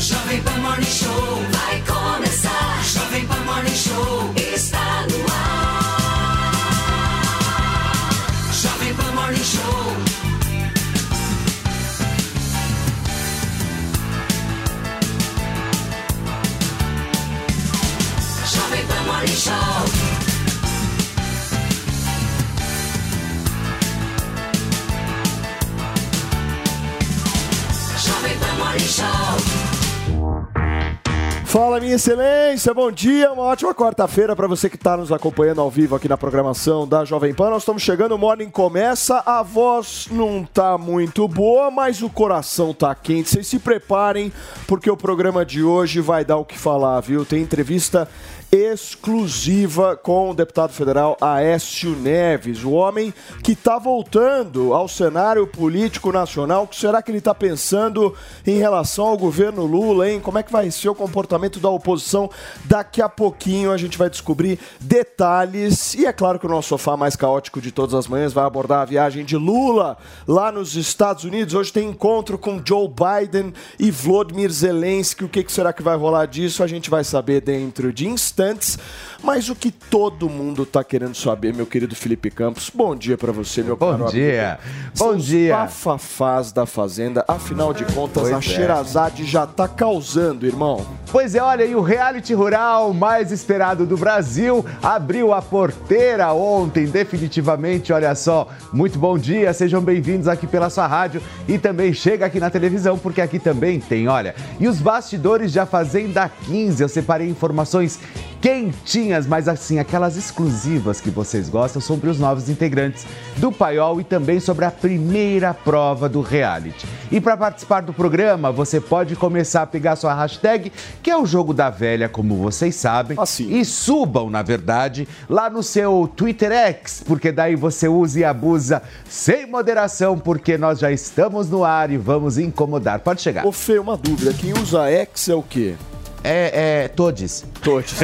Jovem Pan Morning Show Fala, minha excelência, bom dia, uma ótima quarta-feira para você que está nos acompanhando ao vivo aqui na programação da Jovem Pan. Nós estamos chegando, o Morning começa, a voz não tá muito boa, mas o coração tá quente. Vocês se preparem, porque o programa de hoje vai dar o que falar, viu? Tem entrevista exclusiva com o deputado federal Aécio Neves, o homem que está voltando ao cenário político nacional. O que será que ele está pensando em relação ao governo Lula, hein? Como é que vai ser o comportamento da oposição? Daqui a pouquinho a gente vai descobrir detalhes. E é claro que o nosso sofá mais caótico de todas as manhãs vai abordar a viagem de Lula lá nos Estados Unidos. Hoje tem encontro com Joe Biden e Volodymyr Zelensky. O que, que será que vai rolar disso? A gente vai saber dentro de instantes. Sense. Mas o que todo mundo está querendo saber, meu querido Felipe Campos, bom dia para você, meu Bom caro dia. amigo. Bom São dia. bafafás da Fazenda, afinal de contas, Pois a é. Xerazade já tá causando, irmão. Pois é, olha, e o reality rural mais esperado do Brasil abriu a porteira ontem, definitivamente. Olha só, muito bom dia, sejam bem-vindos aqui pela sua rádio e também chega aqui na televisão, porque aqui também tem, olha. E os bastidores de A Fazenda 15, eu separei informações quentinhas, mas assim, aquelas exclusivas que vocês gostam sobre os novos integrantes do Paiol e também sobre a primeira prova do reality. E para participar do programa, você pode começar a pegar sua hashtag, que é o jogo da velha, como vocês sabem, Assim. e subam, na verdade, lá no seu Twitter X, porque daí você usa e abusa sem moderação, porque nós já estamos no ar e vamos incomodar. Pode chegar. Ô Fê, uma dúvida, quem usa X é o quê? É, é, todes. Todos.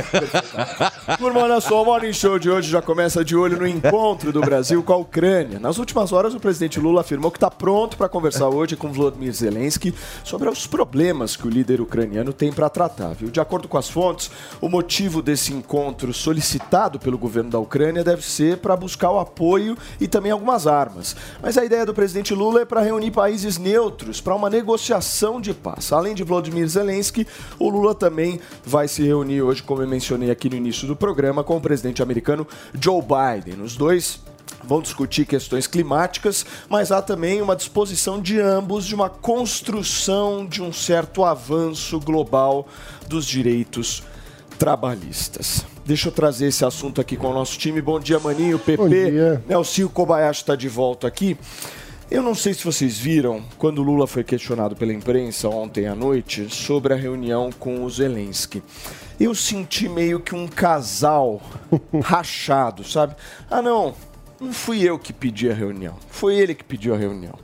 Turma, olha só, o Morning Show de hoje já começa de olho no encontro do Brasil com a Ucrânia. Nas últimas horas, o presidente Lula afirmou que está pronto para conversar hoje com Volodymyr Zelensky sobre os problemas que o líder ucraniano tem para tratar. Viu? De acordo com as fontes, o motivo desse encontro solicitado pelo governo da Ucrânia deve ser para buscar o apoio e também algumas armas. Mas a ideia do presidente Lula é para reunir países neutros para uma negociação de paz. Além de Volodymyr Zelensky, o Lula também vai se reunir hoje, como eu mencionei aqui no início do programa, com o presidente americano Joe Biden. Os dois vão discutir questões climáticas, mas há também uma disposição de ambos de uma construção de um certo avanço global dos direitos trabalhistas. Deixa eu trazer esse assunto aqui com o nosso time. Bom dia, Maninho, PP. Bom dia. Nelson Kobayashi está de volta aqui. Eu não sei se vocês viram quando Lula foi questionado pela imprensa ontem à noite sobre a reunião com o Zelensky. Eu senti meio que um casal rachado, sabe? Ah, não, não fui eu que pedi a reunião, foi ele que pediu a reunião.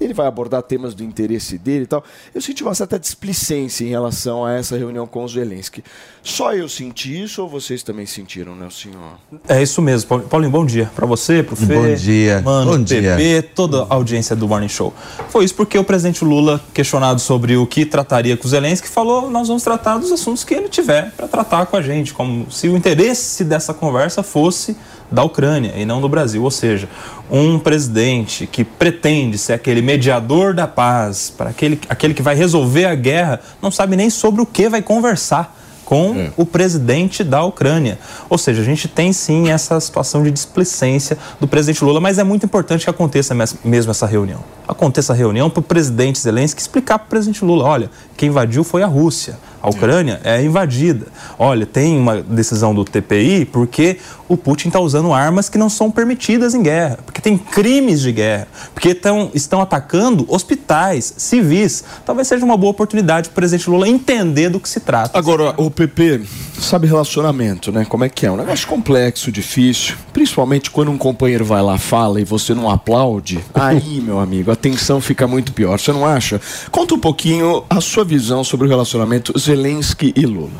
Ele vai abordar temas do interesse dele e tal. Eu senti uma certa displicência em relação a essa reunião com o Zelensky. Só eu senti isso ou vocês também sentiram, né, o senhor? É isso mesmo, Paulo- Paulinho, bom dia para você, pro Fê, Bom dia. Mano, Bom PP, toda a audiência do Morning Show. Foi isso porque o presidente Lula, questionado sobre o que trataria com o Zelensky, falou: nós vamos tratar dos assuntos que ele tiver para tratar com a gente, como se o interesse dessa conversa fosse da Ucrânia e não do Brasil. Ou seja, um presidente que pretende ser aquele mediador da paz, para aquele, aquele que vai resolver a guerra, não sabe nem sobre o que vai conversar com o presidente da Ucrânia. Ou seja, a gente tem sim essa situação de displicência do presidente Lula, mas é muito importante que aconteça mes- mesmo essa reunião. Aconteça a reunião para o presidente Zelensky explicar para o presidente Lula: olha, quem invadiu foi a Rússia. A Ucrânia é invadida. Olha, tem uma decisão do TPI porque o Putin está usando armas que não são permitidas em guerra, porque tem crimes de guerra, porque tão, estão atacando hospitais, civis. Talvez seja uma boa oportunidade para o presidente Lula entender do que se trata. Agora, o PP, sabe relacionamento, né? Como é que é? Um negócio complexo, difícil. Principalmente quando um companheiro vai lá, fala e você não aplaude. Aí, meu amigo, a tensão fica muito pior. Você não acha? Conta um pouquinho a sua visão sobre o relacionamento Zelensky e Lula.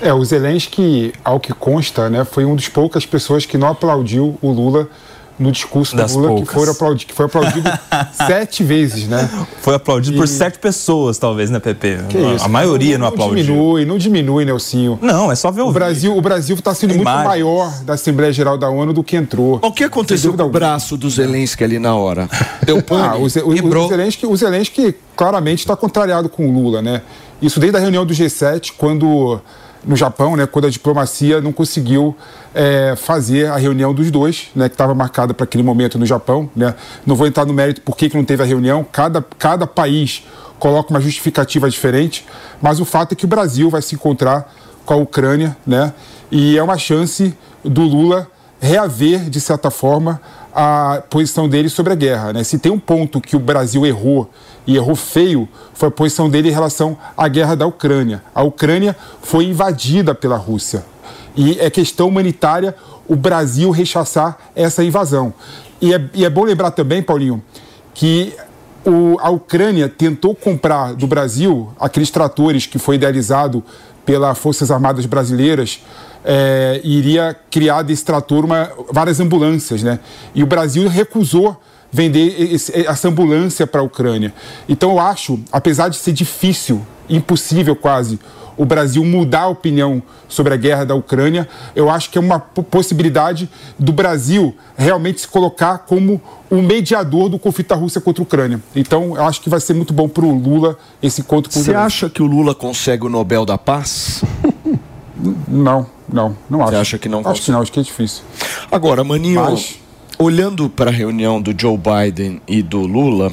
É, o Zelensky, ao que consta, né, foi uma das poucas pessoas que não aplaudiu o Lula no discurso Das do Lula, que, poucas. foram aplaudi- que foi aplaudido sete vezes, né? Foi aplaudido por E- sete pessoas, talvez, né, PP? Que a, isso? a maioria não, não aplaudiu. diminui, não diminui, Nelsinho. Não, é só ver o, O Brasil o Brasil está sendo muito maior da Assembleia Geral da ONU do que entrou. O que aconteceu com o braço do Zelensky ali na hora? Deu Ah, pane? o, Ze- Quebrou. o Zelensky, o Zelensky claramente está contrariado com o Lula, né? Isso desde a reunião do G7, quando no Japão, né, quando a diplomacia não conseguiu é, fazer a reunião dos dois, né, que estava marcada para aquele momento no Japão, né? Não vou entrar no mérito por que, que não teve a reunião. Cada, cada país coloca uma justificativa diferente, mas o fato é que o Brasil vai se encontrar com a Ucrânia, né? E é uma chance do Lula reaver, de certa forma, a posição dele sobre a guerra. Né? Se tem um ponto que o Brasil errou, e errou feio, foi a posição dele em relação à guerra da Ucrânia. A Ucrânia foi invadida pela Rússia. E é questão humanitária o Brasil rechaçar essa invasão. E é, e é bom lembrar também, Paulinho, que o- a Ucrânia tentou comprar do Brasil aqueles tratores que foi idealizado pelas Forças Armadas Brasileiras é, iria criar desse trator uma, várias ambulâncias, né? E o Brasil recusou vender esse- essa ambulância para a Ucrânia. Então eu acho, apesar de ser difícil, impossível quase, o Brasil mudar a opinião sobre a guerra da Ucrânia, eu acho que é uma po- possibilidade do Brasil realmente se colocar como o mediador do conflito da Rússia contra a Ucrânia. Então, eu acho que vai ser muito bom para o Lula esse encontro com o Você acha que o Lula consegue o Nobel da Paz? Não, não, não acho. acha que não Acho consegue? que não, acho que é difícil. Agora, Maninho, Mas- olhando para a reunião do Joe Biden e do Lula,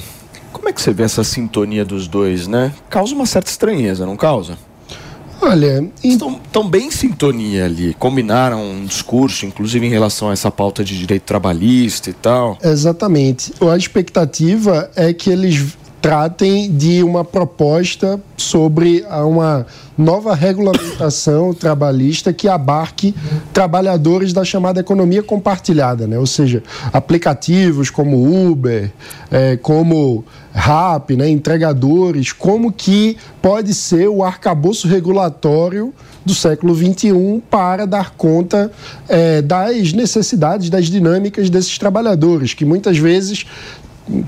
como é que você vê essa sintonia dos dois, né? Causa uma certa estranheza, não causa? Olha, Estão, estão bem em sintonia ali. Combinaram um discurso, inclusive em relação a essa pauta de direito trabalhista e tal. exatamente. A expectativa é que eles tratem de uma proposta sobre a- uma nova regulamentação trabalhista que abarque trabalhadores da chamada economia compartilhada, né? ou seja, aplicativos como Uber, eh, como Rap, né? entregadores, como que pode ser o arcabouço regulatório do século XXI para dar conta eh, das necessidades, das dinâmicas desses trabalhadores, que muitas vezes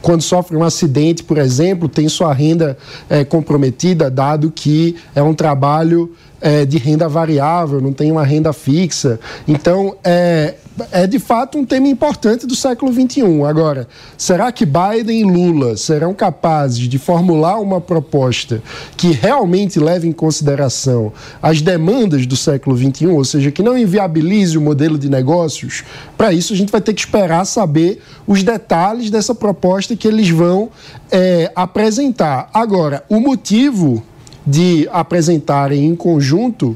quando sofre um acidente, por exemplo, tem sua renda eh, comprometida, dado que é um trabalho eh, de renda variável, não tem uma renda fixa. Então, é, é de fato um tema importante do século XXI. Agora, será que Biden e Lula serão capazes de formular uma proposta que realmente leve em consideração as demandas do século XXI, ou seja, que não inviabilize o modelo de negócios? Para isso, a gente vai ter que esperar saber os detalhes dessa proposta que eles vão eh, apresentar. Agora, o motivo de apresentarem em conjunto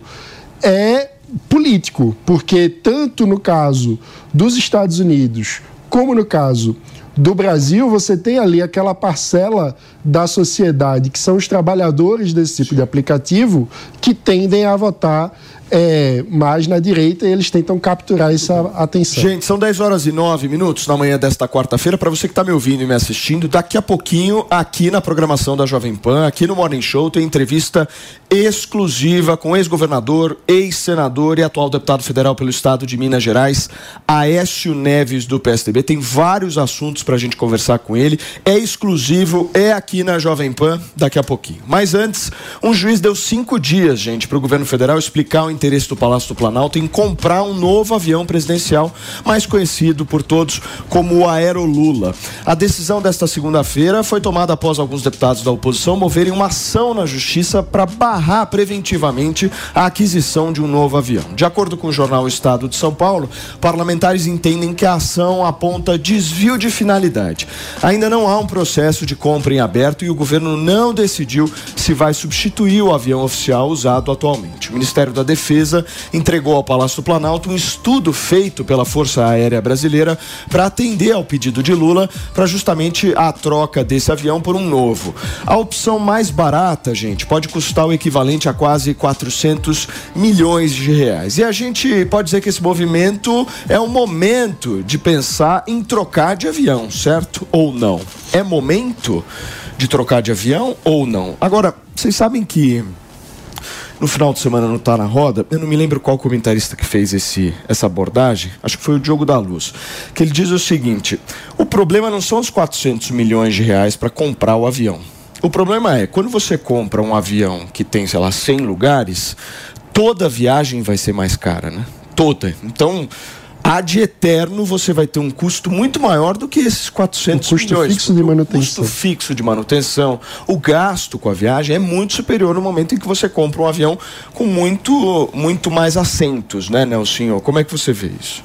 é político, porque tanto no caso dos Estados Unidos como no caso do Brasil, você tem ali aquela parcela da sociedade que são os trabalhadores desse tipo de aplicativo que tendem a votar eh, mais na direita eles tentam capturar essa atenção. Gente, são 10 horas e 9 minutos na manhã desta quarta-feira. Para você que está me ouvindo e me assistindo, daqui a pouquinho, aqui na programação da Jovem Pan, aqui no Morning Show, tem entrevista exclusiva com ex-governador, ex-senador e atual deputado federal pelo estado de Minas Gerais, Aécio Neves, do PSDB. Tem vários assuntos para a gente conversar com ele. É exclusivo, é aqui na Jovem Pan, daqui a pouquinho. Mas antes, um juiz deu cinco dias, gente, para o governo federal explicar o interesse do Palácio do Planalto em comprar um novo avião presidencial, mais conhecido por todos como o Aerolula. A decisão desta segunda-feira foi tomada após alguns deputados da oposição moverem uma ação na justiça para barrar preventivamente a aquisição de um novo avião. De acordo com o jornal Estado de São Paulo, parlamentares entendem que a ação aponta desvio de finalidade. Ainda não há um processo de compra em aberto e o governo não decidiu se vai substituir o avião oficial usado atualmente. O Ministério da Defesa entregou ao Palácio do Planalto um estudo feito pela Força Aérea Brasileira para atender ao pedido de Lula para justamente a troca desse avião por um novo. A opção mais barata, gente, pode custar o equivalente a quase 400 milhões de reais. E a gente pode dizer que esse movimento é um momento de pensar em trocar de avião, certo? Ou não? É momento de trocar de avião ou não? Agora, vocês sabem que no final de semana no Tá na Roda, eu não me lembro qual comentarista que fez esse, essa abordagem, acho que foi o Diogo da Luz, que ele diz o seguinte: o problema não são os 400 milhões de reais para comprar o avião. O problema é, quando você compra um avião que tem, sei lá, 100 lugares, toda viagem vai ser mais cara, né? Toda. Então, ad eterno você vai ter um custo muito maior do que esses 400 Um custo milhões. fixo de O manutenção. custo fixo de manutenção, o gasto com a viagem é muito superior no momento em que você compra um avião com muito, muito mais assentos, né, Nelsinho? Como é que você vê isso?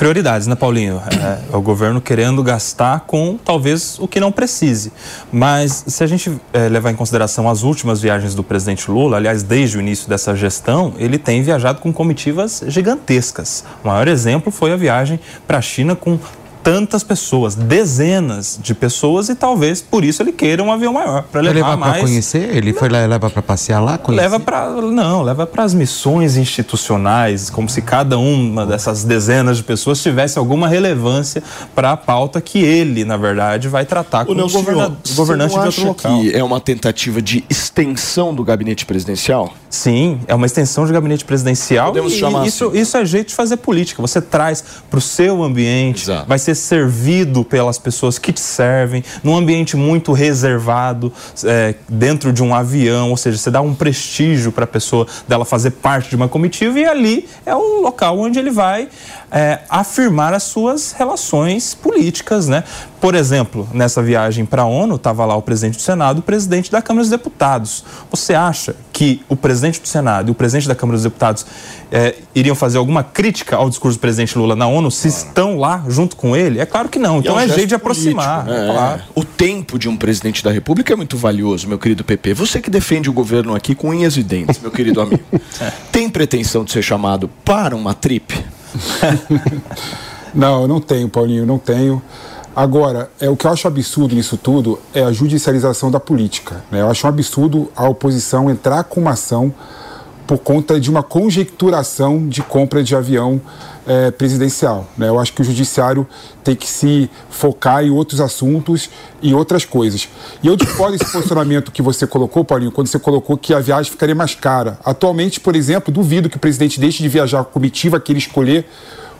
Prioridades, né, Paulinho? É, é o governo querendo gastar com talvez o que não precise. Mas se a gente é, levar em consideração as últimas viagens do presidente Lula, aliás, desde o início dessa gestão, ele tem viajado com comitivas gigantescas. O maior exemplo foi a viagem para a China com tantas pessoas, dezenas de pessoas, e talvez por isso ele queira um avião maior, para Vai levar levar para mais. conhecer? Ele foi lá, leva para passear lá, conhecer? Leva para não, leva para as missões institucionais, como se cada uma dessas dezenas de pessoas tivesse alguma relevância para a pauta que ele, na verdade, vai tratar com o, você governante não de acha outro local. que é uma tentativa de extensão do gabinete presidencial? Sim, é uma extensão de gabinete presidencial. Podemos e chamar isso, assim. isso é jeito de fazer política. Você traz para o seu ambiente, Exato. vai ser servido pelas pessoas que te servem, num ambiente muito reservado, é, dentro de um avião, ou seja, você dá um prestígio para a pessoa dela fazer parte de uma comitiva e ali é o local onde ele vai é, afirmar as suas relações políticas, né? Por exemplo, nessa viagem para a ONU, estava lá o presidente do Senado e o presidente da Câmara dos Deputados. Você acha que o presidente do Senado e o presidente da Câmara dos Deputados é, iriam fazer alguma crítica ao discurso do presidente Lula na ONU se estão lá junto com ele? É claro que não. Então um é, jeito de aproximar. político, né? claro. O tempo de um presidente da República é muito valioso, meu querido PP. Você que defende o governo aqui com unhas e dentes, meu querido amigo. Tem pretensão de ser chamado para uma trip? Não, eu não tenho, Paulinho, não tenho. Agora, é, o que eu acho absurdo nisso tudo é a judicialização da política. né? Eu acho um absurdo a oposição entrar com uma ação por conta de uma conjecturação de compra de avião eh, presidencial. né? Eu acho que o judiciário tem que se focar em outros assuntos e outras coisas. E eu discordo desse posicionamento que você colocou, Paulinho, quando você colocou que a viagem ficaria mais cara. Atualmente, por exemplo, duvido que o presidente deixe de viajar com a comitiva que ele escolher,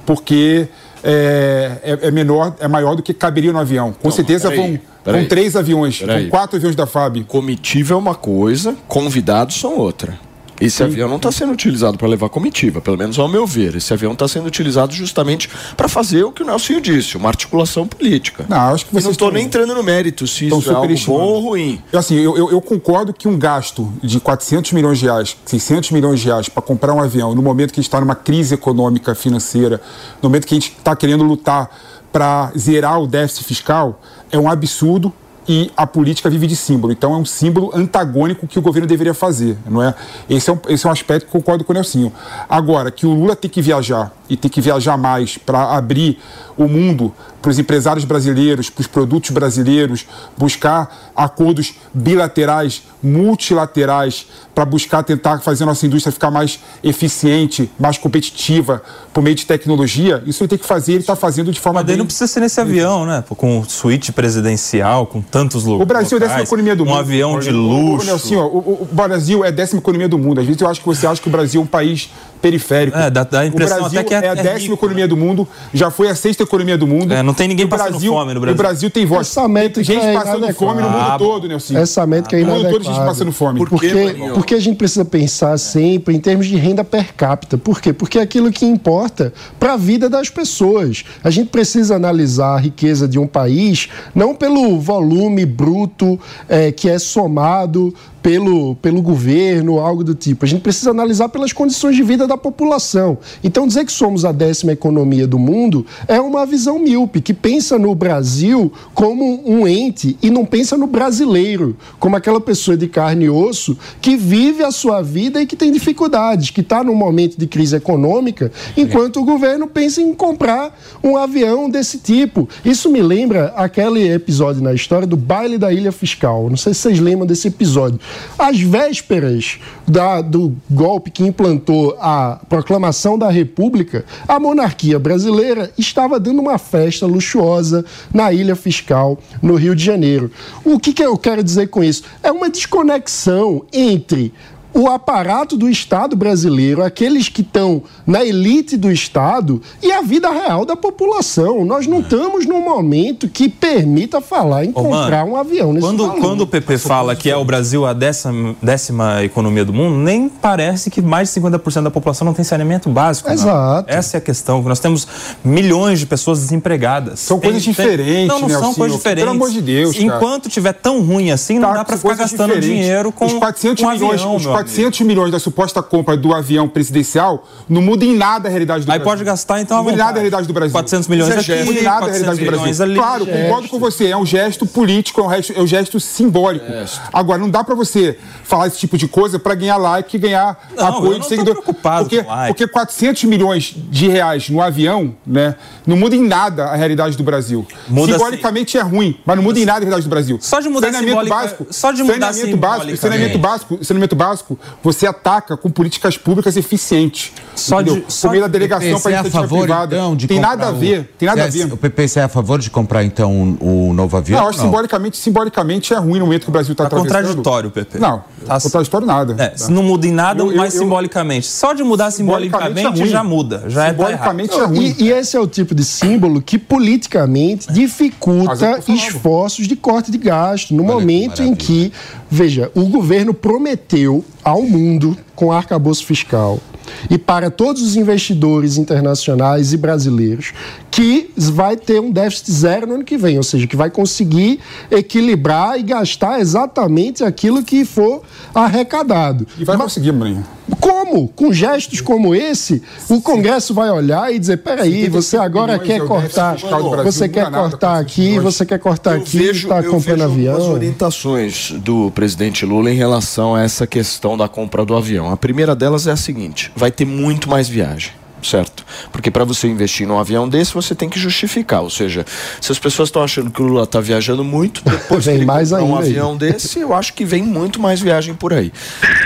porque é, é- é menor, é maior do que caberia no avião. Com Não, certeza vão, vão três aviões, vão quatro aviões da FAB. Comitiva é uma coisa, convidados são outra. Esse avião não está sendo utilizado para levar comitiva, pelo menos ao meu ver. Esse avião está sendo utilizado justamente para fazer o que o Nelson disse, uma articulação política. Não, acho que Eu não vocês estou nem entrando no mérito se isso é algo bom ou ruim. Eu, Assim, eu, eu- eu concordo que um gasto de 400 milhões de reais, 600 milhões de reais para comprar um avião, no momento que a gente está numa crise econômica financeira, no momento que a gente está querendo lutar para zerar o déficit fiscal, é um absurdo e a política vive de símbolo. Então é um símbolo antagônico que o governo deveria fazer, não é? Esse é um, esse é um aspecto que concordo com o Nelsinho. Agora, que o Lula tem que viajar e tem que viajar mais para abrir o mundo para os empresários brasileiros, para os produtos brasileiros, buscar acordos bilaterais, multilaterais, para buscar tentar fazer a nossa indústria ficar mais eficiente, mais competitiva por meio de tecnologia, isso ele tem que fazer, ele está fazendo de forma Mas daí bem... não precisa ser nesse avião, né? Com suíte presidencial, com tantos lugares. O Brasil é a décima economia do um mundo. avião de luxo. O, o- o Brasil é a décima economia do mundo. Às vezes eu acho que você acha que o Brasil é um país periférico. É, dá- dá a impressão o Brasil até que é- a é décima rico, economia do mundo, já foi a sexta economia do mundo. É, não tem ninguém o passando Brasil, fome no Brasil. O Brasil tem voz. Essa métrica tem gente é passando inadequada. fome no mundo Ah, todo, Nelson. Essa métrica é No mundo todo, gente inadequada. passando fome. Por Porque, quê, Marinho? porque a gente precisa pensar sempre em termos de renda per capita. Por quê? Porque é aquilo que importa para a vida das pessoas. A gente precisa analisar a riqueza de um país não pelo volume bruto eh, que é somado pelo, pelo governo, algo do tipo. A gente precisa analisar pelas condições de vida da população. Então, dizer que somos a décima economia do mundo é uma visão míope, que pensa no Brasil como um ente e não pensa no brasileiro, como aquela pessoa de carne e osso que vive a sua vida e que tem dificuldades, que está num momento de crise econômica, enquanto o governo pensa em comprar um avião desse tipo. Isso me lembra aquele episódio na história do baile da Ilha Fiscal. Não sei se vocês lembram desse episódio. Às vésperas da- do golpe que implantou a proclamação da República, a monarquia brasileira estava dando uma festa luxuosa na Ilha Fiscal, no Rio de Janeiro. O que, que eu quero dizer com isso? É uma desconexão entre o aparato do Estado brasileiro, aqueles que estão na elite do Estado e a vida real da população. Nós não estamos num momento que permita falar em Ô, comprar mano, um avião nesse Quando, valor. quando o PP fala que é o Brasil a décima, décima economia do mundo, nem parece que mais de 50% da população não tem saneamento básico. não. Exato. Essa é a questão. Nós temos milhões de pessoas desempregadas. São coisas diferentes, Não, não né, são coisas diferentes. Pelo amor de Deus, cara. Enquanto tiver tão ruim assim, não Tá, dá para ficar gastando diferentes. dinheiro com os 400 com milhões, avião, 400 milhões da suposta compra do avião presidencial não muda em nada a realidade do Aí Brasil. pode gastar, então, Não muda em nada a realidade do Brasil. 400 milhões é aqui, gesto. Não muda em nada a 400 realidade do milhões Brasil. ali. Claro, concordo com você, é um gesto político, é um gesto, é um gesto simbólico. Agora, não dá pra você falar esse tipo de coisa pra ganhar like e ganhar Não, eu apoio não de tô seguidor. preocupado porque, com like. porque 400 milhões de reais no avião, né, não muda em nada a realidade do Brasil. Muda Simbolicamente é ruim, mas não muda em nada a realidade do Brasil. Só de mudar saneamento básico, só de mudar saneamento básico, simbolicamente. saneamento básico, saneamento básico, você ataca com políticas públicas eficientes. Só de- entendeu? só por meio da de- delegação para é a iniciativa favor, privada. então, de tem comprar nada a um- ver, tem nada a é- ver. O PP é a favor de comprar, então, o novo avião? Não, acho Não. simbolicamente, simbolicamente é ruim no momento que o Brasil está Tá atravessando. contraditório, PP. Não, Tá- contraditório nada. É, se não muda em nada, Eu- eu- mas eu- simbolicamente. Só de mudar simbolicamente, Simbolicamente é já muda. Já é tá errado. Simbolicamente é ruim. E, e esse é o tipo de símbolo que politicamente dificulta esforços de corte de gasto. No Olha que momento em que, veja, o governo prometeu ao mundo com arcabouço fiscal e para todos os investidores internacionais e brasileiros que vai ter um déficit zero no ano que vem, ou seja, que vai conseguir equilibrar e gastar exatamente aquilo que for arrecadado. E vai Mas- conseguir, Marinho. Como? Com gestos como esse, o Congresso vai olhar e dizer: peraí, você agora quer cortar, você quer cortar aqui, você quer cortar Eu aqui, está comprando avião. orientações do presidente Lula em relação a essa questão da compra do avião. A primeira delas é a seguinte: vai ter muito mais viagem. Certo? Porque para você investir num avião desse, você tem que justificar. Ou seja, se as pessoas estão achando que o Lula está viajando muito, depois Vem que ele mais um ainda aí. avião desse, eu acho que vem muito mais viagem por aí.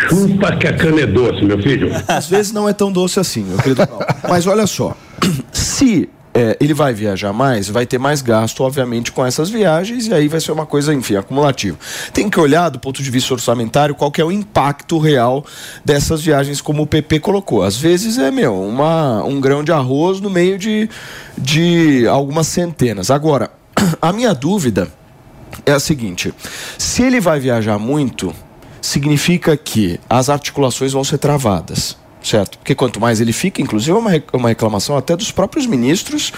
Culpa que a cana é doce, meu filho. Às vezes não é tão doce assim, meu querido Paulo. Mas olha só, se é, ele vai viajar mais, vai ter mais gasto, obviamente, com essas viagens, e aí vai ser uma coisa, enfim, acumulativa. Tem que olhar, do ponto de vista orçamentário, qual é o impacto real dessas viagens, como o PP colocou. Às vezes é, meu, uma, um grão de arroz no meio de, de algumas centenas. Agora, a minha dúvida é a seguinte: se ele vai viajar muito, significa que as articulações vão ser travadas. Certo? Porque quanto mais ele fica, inclusive é uma, rec- uma reclamação até dos próprios ministros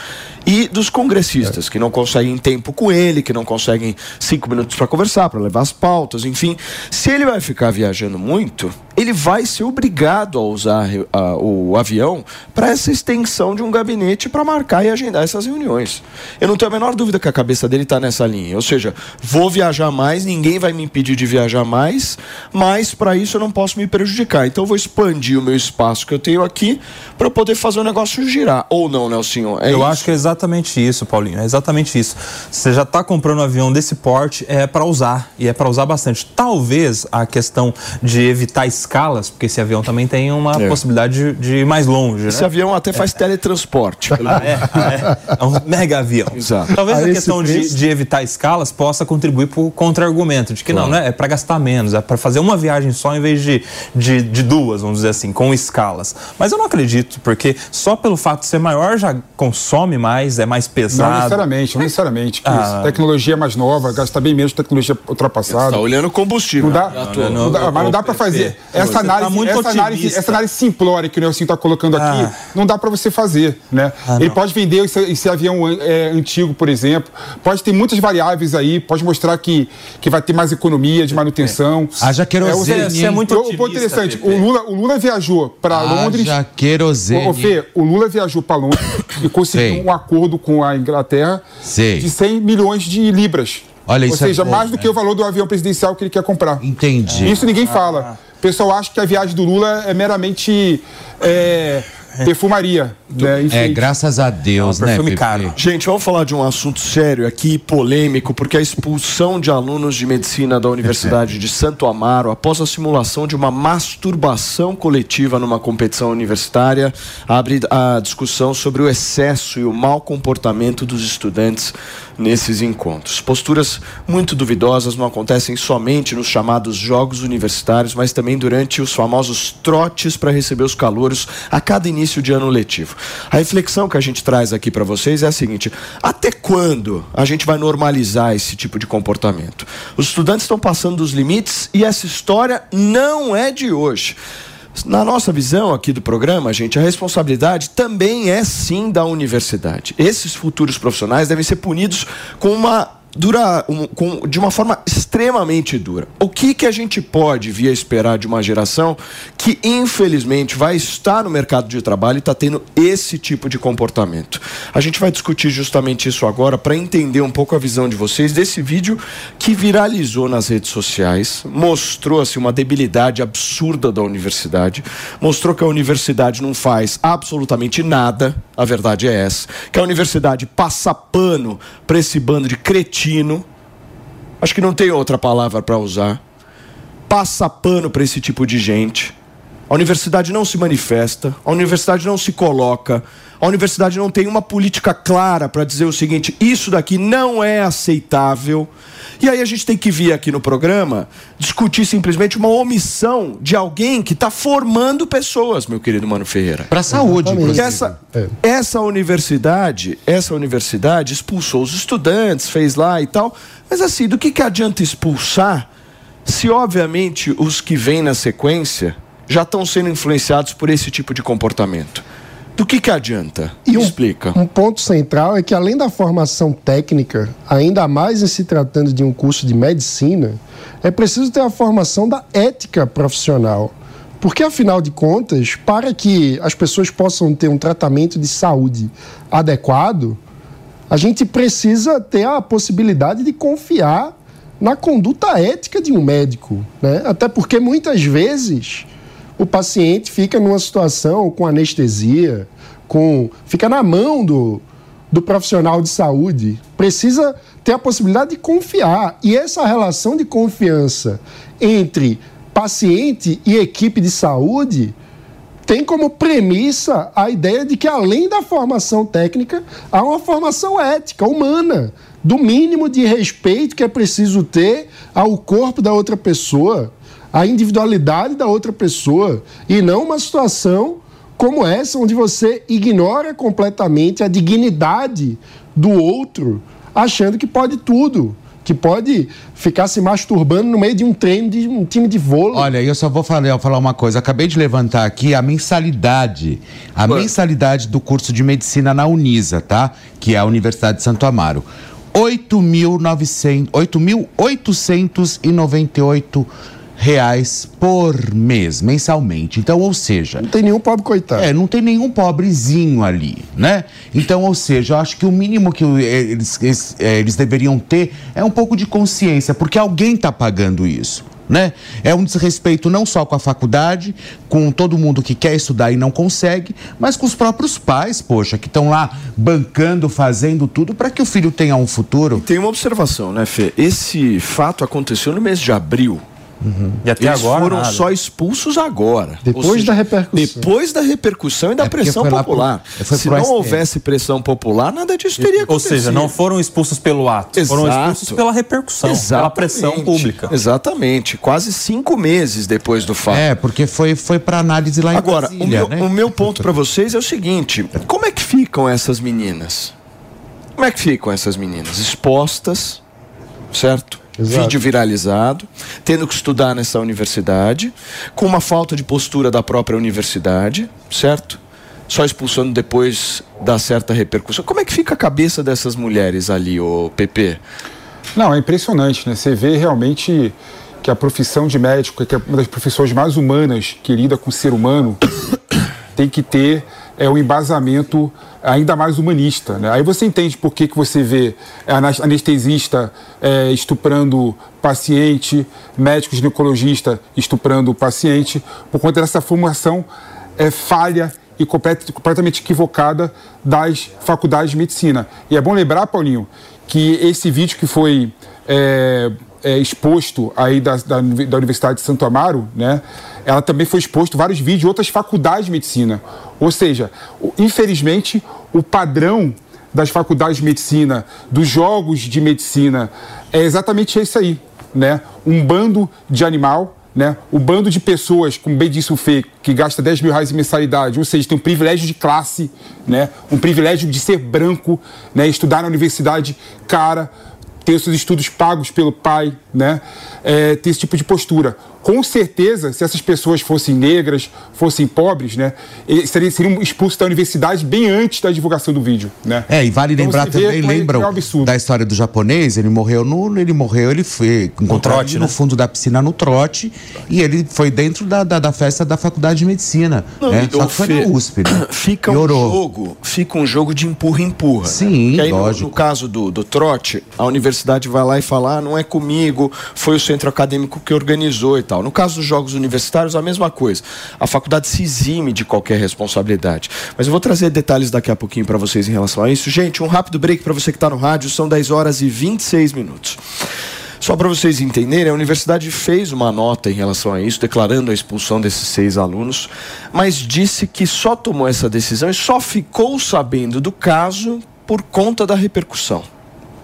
e dos congressistas, que não conseguem tempo com ele, que não conseguem cinco minutos para conversar, para levar as pautas, enfim. Se ele vai ficar viajando muito, ele vai ser obrigado a usar a- o avião para essa extensão de um gabinete para marcar e agendar essas reuniões. Eu não tenho a menor dúvida que a cabeça dele está nessa linha. Ou seja, vou viajar mais, ninguém vai me impedir de viajar mais, mas para isso eu não posso me prejudicar. Então eu vou expandir o meu espaço que eu tenho aqui para poder fazer o negócio girar. Ou não, Nelson? É eu isso? acho que é exatamente isso, Paulinho. É exatamente isso. Você já está comprando um avião desse porte, é para usar. E é para usar bastante. Talvez a questão de evitar escalas, porque esse avião também tem uma É. possibilidade de, de ir mais longe. Esse né? avião até faz teletransporte. Ah, é, ah, é. É um mega avião. Exato. Talvez A a esse questão de, preço- de evitar escalas possa contribuir para o contra-argumento, de que não, né, é para gastar menos, é para fazer uma viagem só em vez de, de, de duas, vamos dizer assim, com escalas. Mas eu não acredito, porque só pelo fato de ser maior já consome mais, é mais Não pesado. necessariamente, não necessariamente. Cris. Ah. Tecnologia mais nova, gasta bem menos tecnologia ultrapassada. Tá olhando o combustível. Não dá, né? não, não dá- mas não dá para fazer. Essa tá análise, muito essa, análise, essa análise simplória que o Nelson está colocando aqui, Ah. não dá para você fazer. Né? Ele pode vender esse, esse avião é, antigo, por exemplo. Pode ter muitas variáveis aí, pode mostrar que, que vai ter mais economia de manutenção. Haja querosene, Você- você é hein? muito O- o ponto interessante, Pepe. o Lula, o Lula viajou para Londres. Haja querosene. Ô, ô, Fê, o Lula viajou para Londres e conseguiu um acordo com a Inglaterra Sei. de 100 milhões de libras. Olha, Ou isso é seja, bom, mais do né? que o valor do avião presidencial que ele quer comprar. Entendi. Isso ninguém fala. O pessoal acha que a viagem do Lula é meramente é, perfumaria. Né? É, Enfim. graças a Deus, É um né, perfume caro. Gente, vamos falar de um assunto sério aqui, polêmico, porque a expulsão de alunos de medicina da Universidade de Santo Amaro após a simulação de uma masturbação coletiva numa competição universitária abre a discussão sobre o excesso e o mau comportamento dos estudantes nesses encontros. Posturas muito duvidosas não acontecem somente nos chamados jogos universitários, mas também durante os famosos trotes para receber os calouros a cada início de ano letivo. A reflexão que a gente traz aqui para vocês é a seguinte: até quando a gente vai normalizar esse tipo de comportamento? Os estudantes estão passando dos limites e essa história não é de hoje. Na nossa visão aqui do programa, gente, a responsabilidade também é sim da universidade. Esses futuros profissionais devem ser punidos com uma dura, um, com, de uma forma extremamente dura. O que, que a gente pode vir a esperar de uma geração que, infelizmente, vai estar no mercado de trabalho e está tendo esse tipo de comportamento? A gente vai discutir justamente isso agora para entender um pouco a visão de vocês desse vídeo que viralizou nas redes sociais, mostrou assim, uma debilidade absurda da universidade, mostrou que a universidade não faz absolutamente nada, a verdade é essa, que a universidade passa pano para esse bando de cretinos acho que não tem outra palavra para usar. Passa pano para esse tipo de gente. A universidade não se manifesta, a universidade não se coloca, a universidade não tem uma política clara para dizer o seguinte: isso daqui não é aceitável. E aí a gente tem que vir aqui no programa discutir simplesmente uma omissão de alguém que está formando pessoas, meu querido Mano Ferreira. Para a saúde, inclusive. Essa, essa universidade, essa universidade expulsou os estudantes, fez lá e tal. Mas assim, do que, que adianta expulsar se obviamente os que vêm na sequência já estão sendo influenciados por esse tipo de comportamento? Do que, que adianta? E um, Explica. um ponto central é que, além da formação técnica, ainda mais em se tratando de um curso de medicina, é preciso ter a formação da ética profissional. Porque, afinal de contas, para que as pessoas possam ter um tratamento de saúde adequado, a gente precisa ter a possibilidade de confiar na conduta ética de um médico. Né? Até porque, muitas vezes, o paciente fica numa situação com anestesia, com fica na mão do, do profissional de saúde. Precisa ter a possibilidade de confiar. E essa relação de confiança entre paciente e equipe de saúde tem como premissa a ideia de que, além da formação técnica, há uma formação ética, humana, do mínimo de respeito que é preciso ter ao corpo da outra pessoa, à individualidade da outra pessoa, e não uma situação como essa, onde você ignora completamente a dignidade do outro, achando que pode tudo. Que pode ficar se masturbando no meio de um treino de um time de vôlei. Olha, eu só vou falar, falar uma coisa. Acabei de levantar aqui a mensalidade. A mensalidade do curso de medicina na Unisa, tá? Que é a Universidade de Santo Amaro. R$ 8.900 8.898 reais por mês, mensalmente. Então, ou seja, Não tem nenhum pobre coitado. é, não tem nenhum pobrezinho ali, né? Então, ou seja, eu acho que o mínimo que eh, eles, eles, eh, eles deveriam ter é um pouco de consciência, porque alguém está pagando isso. Né? É um desrespeito não só com a faculdade, com todo mundo que quer estudar e não consegue, mas com os próprios pais, poxa, que estão lá bancando, fazendo tudo para que o filho tenha um futuro. Tem uma observação, né, Fê? Esse fato aconteceu no mês de abril. E até Eles agora. foram nada. só expulsos agora. Depois Ou seja, da repercussão. Depois da repercussão e da É pressão pro- popular. foi Se não STF. houvesse pressão popular, nada disso teria Ou acontecido. seja, não foram expulsos pelo ato, foram Exato. expulsos pela repercussão, pela Exatamente. pressão pública. Exatamente. Quase cinco meses depois do fato. É, porque foi, foi para análise lá em Agora, o Brasília, meu, né? o meu ponto para vocês é o seguinte: como é que ficam essas meninas? Como é que ficam essas meninas? Expostas, certo? Exato. Vídeo viralizado, tendo que estudar nessa universidade, com uma falta de postura da própria universidade, certo? Só expulsando depois da certa repercussão. Como é que fica a cabeça dessas mulheres ali, ô PP? Não, é impressionante, né? Você vê realmente que a profissão de médico, que é uma das profissões mais humanas, querida com o ser humano, tem que ter é, um embasamento ainda mais humanista. Né? Aí você entende por que, que você vê anestesista é, estuprando paciente, médico ginecologista estuprando paciente, por conta dessa formação é, falha e complet- completamente equivocada das faculdades de medicina. E é bom lembrar, Paulinho, que esse vídeo que foi é, é, exposto aí da, da, da Universidade de Santo Amaro, né? Ela também foi exposto vários vídeos de outras faculdades de medicina. Ou seja, infelizmente, o padrão das faculdades de medicina, dos jogos de medicina, é exatamente isso aí, né? Um bando de animal, né? O bando de pessoas, como bem disse o Fê, que gasta 10 mil reais em mensalidade, ou seja, tem um privilégio de classe, né? Um privilégio de ser branco, né? Estudar na universidade cara, ter os seus estudos pagos pelo pai, né? É, ter esse tipo de postura. Com certeza, se essas pessoas fossem negras, fossem pobres, né? eles Seriam, seriam expulsos da universidade bem antes da divulgação do vídeo, né? É, e vale Então lembrar também, é- lembram é um absurdo. da história do japonês, ele morreu no. Ele morreu, ele foi encontrado trote, no né? fundo da piscina no trote e ele foi dentro da, da, da festa da faculdade de medicina. né? Só que foi na USP, né? Fica um jogo, fica um jogo de empurra-empurra. Sim, né? Aí, no- lógico. No, caso do, do trote, a universidade vai lá e fala: ah, não é comigo, foi o centro acadêmico que organizou e tal. No caso dos jogos universitários, a mesma coisa. A faculdade se exime de qualquer responsabilidade. Mas eu vou trazer detalhes daqui a pouquinho para vocês em relação a isso. Gente, um rápido break para você que está no rádio, são 10 horas e 26 minutos. Só para vocês entenderem, a universidade fez uma nota em relação a isso, declarando a expulsão desses seis alunos, mas disse que só tomou essa decisão e só ficou sabendo do caso por conta da repercussão.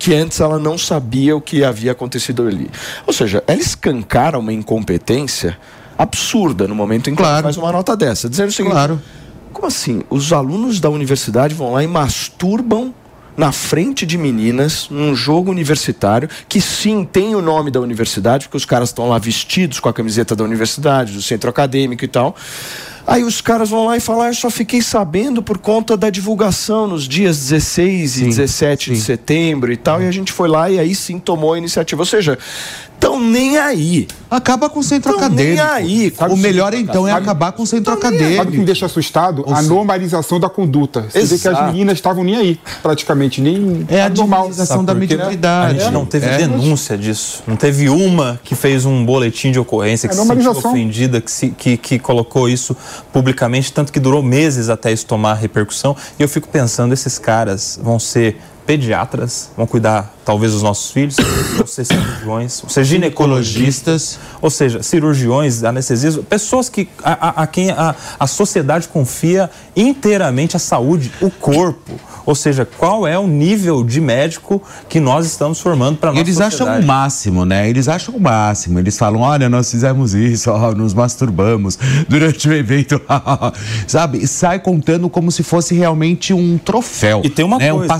Que antes ela não sabia o que havia acontecido ali. Ou seja, ela escancara uma incompetência absurda no momento em que ela Claro. faz uma nota dessa, dizendo o seguinte: Claro. como assim? Os alunos da universidade vão lá e masturbam na frente de meninas num jogo universitário que sim tem o nome da universidade, porque os caras estão lá vestidos com a camiseta da universidade, do centro acadêmico e tal. Aí os caras vão lá e falam: "Ah, eu só fiquei sabendo por conta da divulgação nos dias 16 e 17 de sim. setembro e tal, e a gente foi lá e aí sim tomou a iniciativa. Ou seja, estão nem aí. Acaba com o centro Tão nem acadêmico. aí. o melhor então é Sabe- acabar com o centro Sabe o que me acadêmico. deixa assustado? A normalização da conduta. Você vê que as Exato. meninas estavam nem aí, praticamente, nem É a normal. normalização da Sabe mediocridade. A gente não teve É. denúncia disso. Não teve uma que fez um boletim de ocorrência, que É se sentiu ofendida, que, se- que, que colocou isso publicamente, tanto que durou meses até isso tomar repercussão. E eu fico pensando, esses caras vão ser pediatras, vão cuidar talvez dos nossos filhos, vão ser cirurgiões, vão ser ginecologistas, ou seja, cirurgiões, anestesistas, pessoas que, a, a- a quem a, a sociedade confia inteiramente a saúde, o corpo. Ou seja, qual é o nível de médico que nós estamos formando para nossa Eles acham sociedade? o máximo, né? Eles acham o máximo. Eles falam: olha, nós fizemos isso, ó, nos masturbamos durante o evento, sabe? E sai contando como se fosse realmente um troféu. E tem uma né? Um coisa.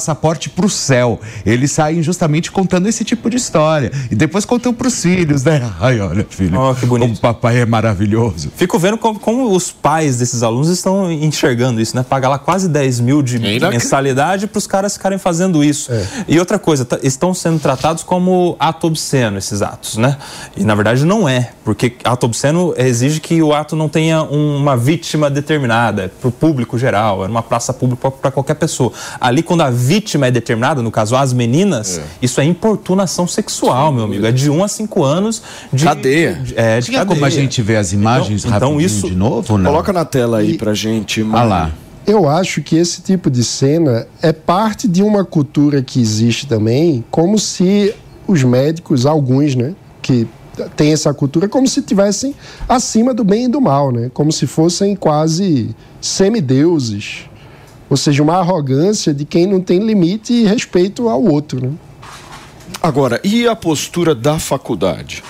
Passaporte pro céu. Eles saem justamente contando esse tipo de história. E depois contam pros filhos, né? Ai, olha, filho, Oh, que bonito. como o papai é maravilhoso. Fico vendo como, como os pais desses alunos estão enxergando isso, né? Pagar lá quase 10 mil de Ainda que- mensalidade para os caras ficarem fazendo isso. É. E outra coisa, tá- estão sendo tratados como ato obsceno esses atos, né? E na verdade não é, porque ato obsceno exige que o ato não tenha uma vítima determinada, para o público geral, é numa praça pública para qualquer pessoa. Ali, quando a vítima é determinada, no caso as meninas, isso é importunação sexual, meu amigo. É de 1 a 5 anos de Cadeia. de- é, de Tinha como a cadeia. gente ver as imagens Então- então rapidinho isso- de novo, não? Coloca na tela aí pra gente. Ah lá. Eu acho que esse tipo de cena é parte de uma cultura que existe também, como se os médicos, alguns, né, que têm essa cultura, como se tivessem acima do bem e do mal, né? Como se fossem quase semideuses. Ou seja, uma arrogância de quem não tem limite e respeito ao outro, né? Agora, e a postura da faculdade?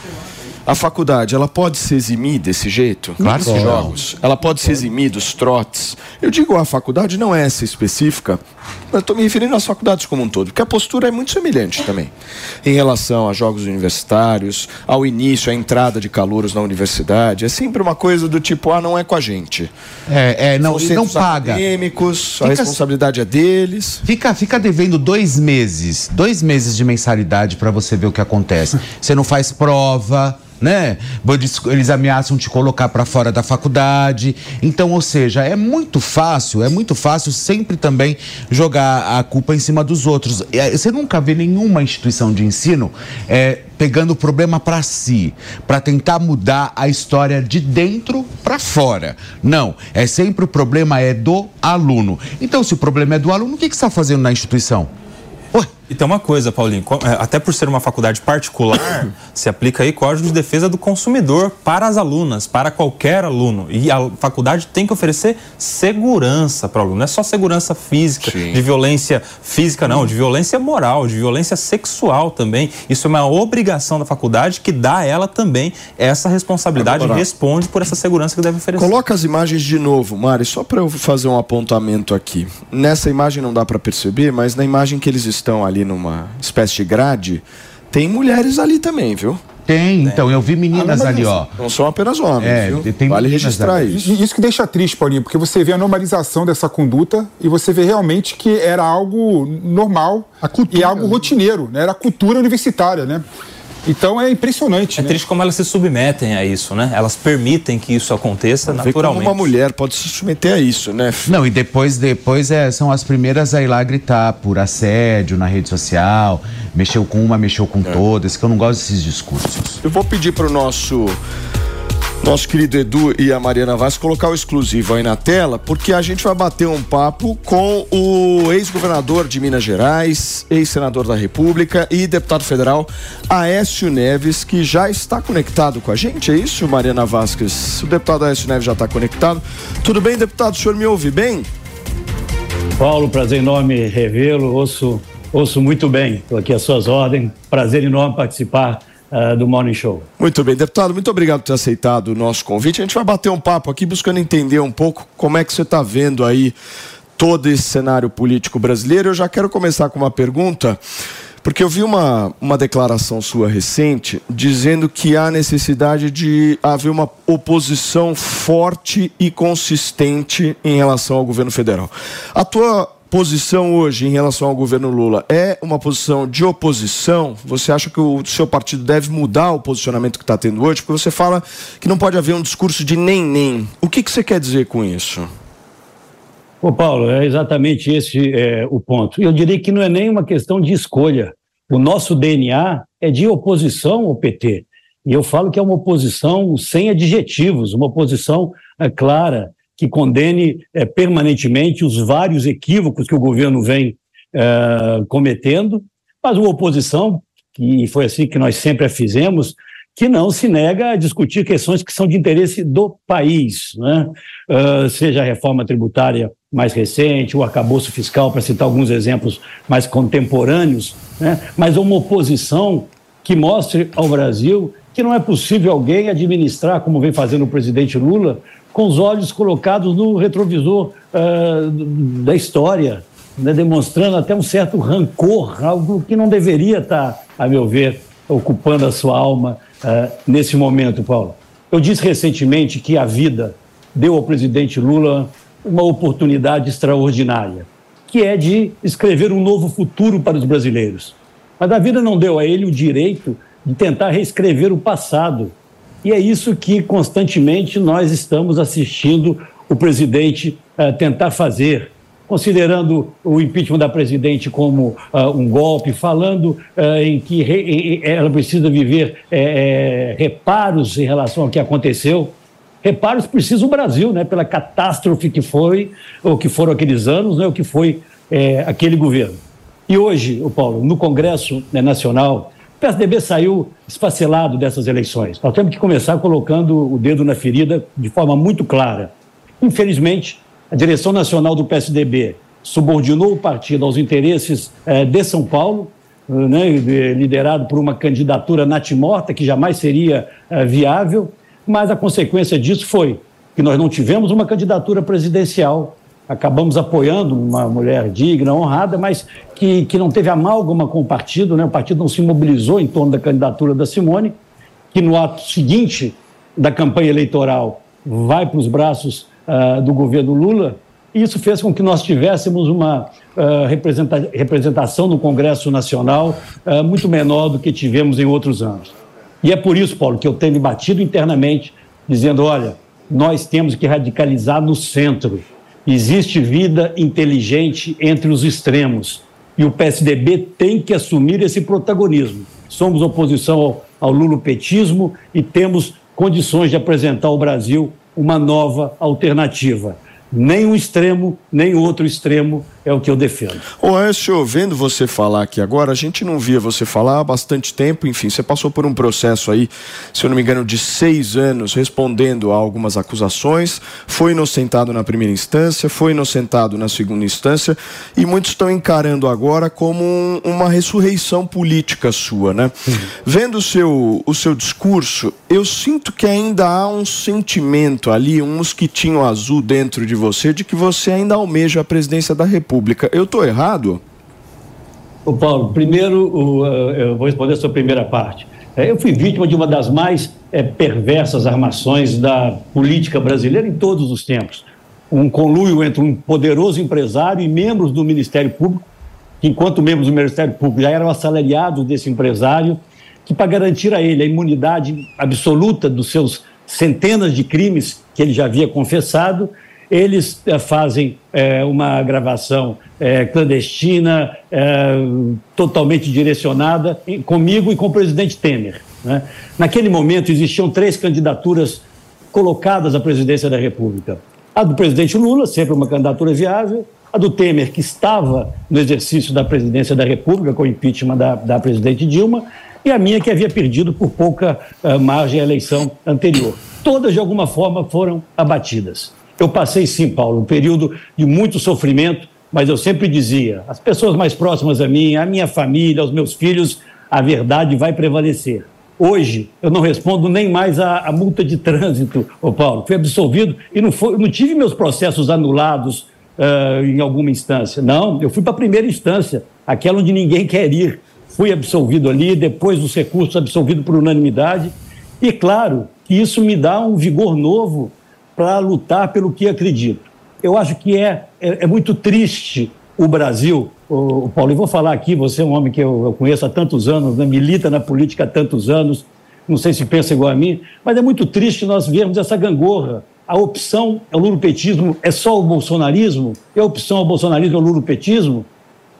A faculdade, ela pode se eximir desse jeito? Claro que jogos? Ela pode se eximir dos trotes? Eu digo a faculdade, não é essa específica, eu estou me referindo às faculdades como um todo, porque a postura é muito semelhante também. Em relação a jogos universitários, ao início, à entrada de calouros na universidade, é sempre uma coisa do tipo, ah, não é com a gente. É, é, não, São e não paga. acadêmicos, a Fica- responsabilidade é deles. Fica, fica devendo dois meses, dois meses de mensalidade pra você ver o que acontece. Você não faz prova, né? Eles, ameaçam te colocar pra fora da faculdade. Então, ou seja, é muito fácil, é muito fácil sempre também jogar a culpa em cima dos outros. É, Você nunca vê nenhuma instituição de ensino é, pegando o problema pra si, pra tentar mudar a história de dentro pra fora. Não, é sempre o problema é do aluno. Então, se o problema é do aluno, o que que você está fazendo na instituição? Ué, E tem uma coisa, Paulinho, é, até por ser uma faculdade particular, se aplica aí Código de Defesa do Consumidor para as alunas, para qualquer aluno. E a faculdade tem que oferecer segurança para o aluno. Não é só segurança física, de violência física, não, de violência moral, de violência sexual também. Isso é uma obrigação da faculdade que dá a ela também essa responsabilidade e responde por essa segurança que deve oferecer. Coloca as imagens de novo, Mari, só para eu fazer um apontamento aqui. Nessa imagem não dá para perceber, mas na imagem que eles estão ali numa espécie de grade, tem mulheres ali também, viu? Tem, então, eu vi meninas Ah, ali, não- ó. Não são apenas homens, É, viu? tem vale registrar ali. isso. E isso que deixa triste, Paulinho, porque você vê a normalização dessa conduta e você vê realmente que era algo normal A cultura, e algo né? rotineiro, né? Era a cultura universitária, né? Então é impressionante, É né? triste como elas se submetem a isso, né? Elas permitem que isso aconteça Vê como naturalmente. uma mulher pode se submeter a isso, né? Não, e depois, depois é, são as primeiras a ir lá gritar por assédio na rede social, mexeu com uma, mexeu com todas, que eu não gosto desses discursos. Eu vou pedir para o nosso nosso querido Edu e a Mariana Vaz colocar o exclusivo aí na tela, porque a gente vai bater um papo com o ex-governador de Minas Gerais, ex-senador da República e deputado federal Aécio Neves, que já está conectado com a gente, é isso, Mariana Vasquez? O deputado Aécio Neves já está conectado. Tudo bem, deputado? O senhor me ouve bem? Paulo, prazer enorme revê-lo. Ouço, ouço muito bem. Estou aqui às suas ordens. Prazer enorme participar ah, do Morning Show. Muito bem, deputado, muito obrigado por ter aceitado o nosso convite. A gente vai bater um papo aqui buscando entender um pouco como é que você está vendo aí todo esse cenário político brasileiro. Eu já quero começar com uma pergunta, porque eu vi uma, uma declaração sua recente dizendo que há necessidade de haver uma oposição forte e consistente em relação ao governo federal. A tua posição hoje em relação ao governo Lula é uma posição de oposição? Você acha que o seu partido deve mudar o posicionamento que está tendo hoje? Porque você fala que não pode haver um discurso de nem-nem. O que, que você quer dizer com isso? Ô, Paulo, é exatamente esse é, o ponto. Eu diria que não é nem uma questão de escolha. O nosso DNA é de oposição ao PT. E eu falo que é uma oposição sem adjetivos, uma oposição é, clara, que condene é, permanentemente os vários equívocos que o governo vem é, cometendo, mas uma oposição, que foi assim que nós sempre a fizemos, que não se nega a discutir questões que são de interesse do país, né? Uh, seja a reforma tributária mais recente, o arcabouço fiscal, para citar alguns exemplos mais contemporâneos, né? mas uma oposição que mostre ao Brasil que não é possível alguém administrar, como vem fazendo o presidente Lula, com os olhos colocados no retrovisor uh, da história, né? demonstrando até um certo rancor, algo que não deveria estar, a meu ver, ocupando a sua alma uh, nesse momento, Paulo. Eu disse recentemente que a vida deu ao presidente Lula uma oportunidade extraordinária, que é de escrever um novo futuro para os brasileiros. Mas a vida não deu a ele o direito de tentar reescrever o passado. E é isso que constantemente nós estamos assistindo o presidente uh, tentar fazer considerando o impeachment da presidente como uh, um golpe, falando uh, em que re, em, ela precisa viver é, reparos em relação ao que aconteceu. Reparos precisa o Brasil, né, pela catástrofe que foi, ou que foram aqueles anos, né, o que foi é, aquele governo. E hoje, o Paulo, no Congresso né, Nacional, PSDB saiu esfacelado dessas eleições. Nós temos que começar colocando o dedo na ferida de forma muito clara. Infelizmente, a direção nacional do PSDB subordinou o partido aos interesses eh, de São Paulo, né, liderado por uma candidatura natimorta que jamais seria eh, viável, mas a consequência disso foi que nós não tivemos uma candidatura presidencial, acabamos apoiando uma mulher digna, honrada, mas que, que não teve amálgama com o partido, né, o partido não se mobilizou em torno da candidatura da Simone, que no ato seguinte da campanha eleitoral vai para os braços Uh, do governo Lula, isso fez com que nós tivéssemos uma uh, representa representação no Congresso Nacional uh, muito menor do que tivemos em outros anos. E é por isso, Paulo, que eu tenho batido internamente, dizendo: olha, nós temos que radicalizar no centro. Existe vida inteligente entre os extremos. E o PSDB tem que assumir esse protagonismo. Somos oposição ao, ao lulopetismo e temos condições de apresentar ao Brasil uma nova alternativa. Nem um extremo, nem outro extremo é o que eu defendo. Ô, Écio, vendo você falar aqui agora, a gente não via você falar há bastante tempo, enfim, você passou por um processo aí, se eu não me engano, de seis anos respondendo a algumas acusações, foi inocentado na primeira instância, foi inocentado na segunda instância, e muitos estão encarando agora como um, uma ressurreição política sua, né? Vendo o seu, o seu discurso, eu sinto que ainda há um sentimento ali, um mosquitinho azul dentro de você, de que você ainda almeja a presidência da República. República. Eu estou errado? O Paulo, primeiro eu vou responder a sua primeira parte. É, eu fui vítima de uma das mais é, perversas armações da política brasileira em todos os tempos. Um conluio entre um poderoso empresário e membros do Ministério Público, que, enquanto membros do Ministério Público já eram assalariados desse empresário, que, para garantir a ele a imunidade absoluta dos seus centenas de crimes que ele já havia confessado, eles é, fazem é, uma gravação é, clandestina, totalmente direcionada comigo e com o presidente Temer. Né? Naquele momento existiam três candidaturas colocadas à presidência da República. A do presidente Lula, sempre uma candidatura viável, a do Temer, que estava no exercício da presidência da República, com o impeachment da, da presidente Dilma, e a minha, que havia perdido por pouca uh, margem a eleição anterior. Todas, de alguma forma, foram abatidas. Eu passei, sim, Paulo, um período de muito sofrimento, mas eu sempre dizia: as pessoas mais próximas a mim, a minha família, aos meus filhos, a verdade vai prevalecer. Hoje, eu não respondo nem mais a, a multa de trânsito, ô Paulo. Fui absolvido e não, foi, não tive meus processos anulados uh, em alguma instância. Não, eu fui para a primeira instância, aquela onde ninguém quer ir. Fui absolvido ali, depois dos recursos, absolvido por unanimidade. E claro que isso me dá um vigor novo para lutar pelo que acredito. Eu acho que é, é, é muito triste o Brasil, o, o, Paulo, e vou falar aqui, você é um homem que eu, eu conheço há tantos anos, né, milita na política há tantos anos, não sei se pensa igual a mim, mas é muito triste nós vermos essa gangorra. A opção é o lulopetismo, é só o bolsonarismo? E a opção é o bolsonarismo, é o lulopetismo?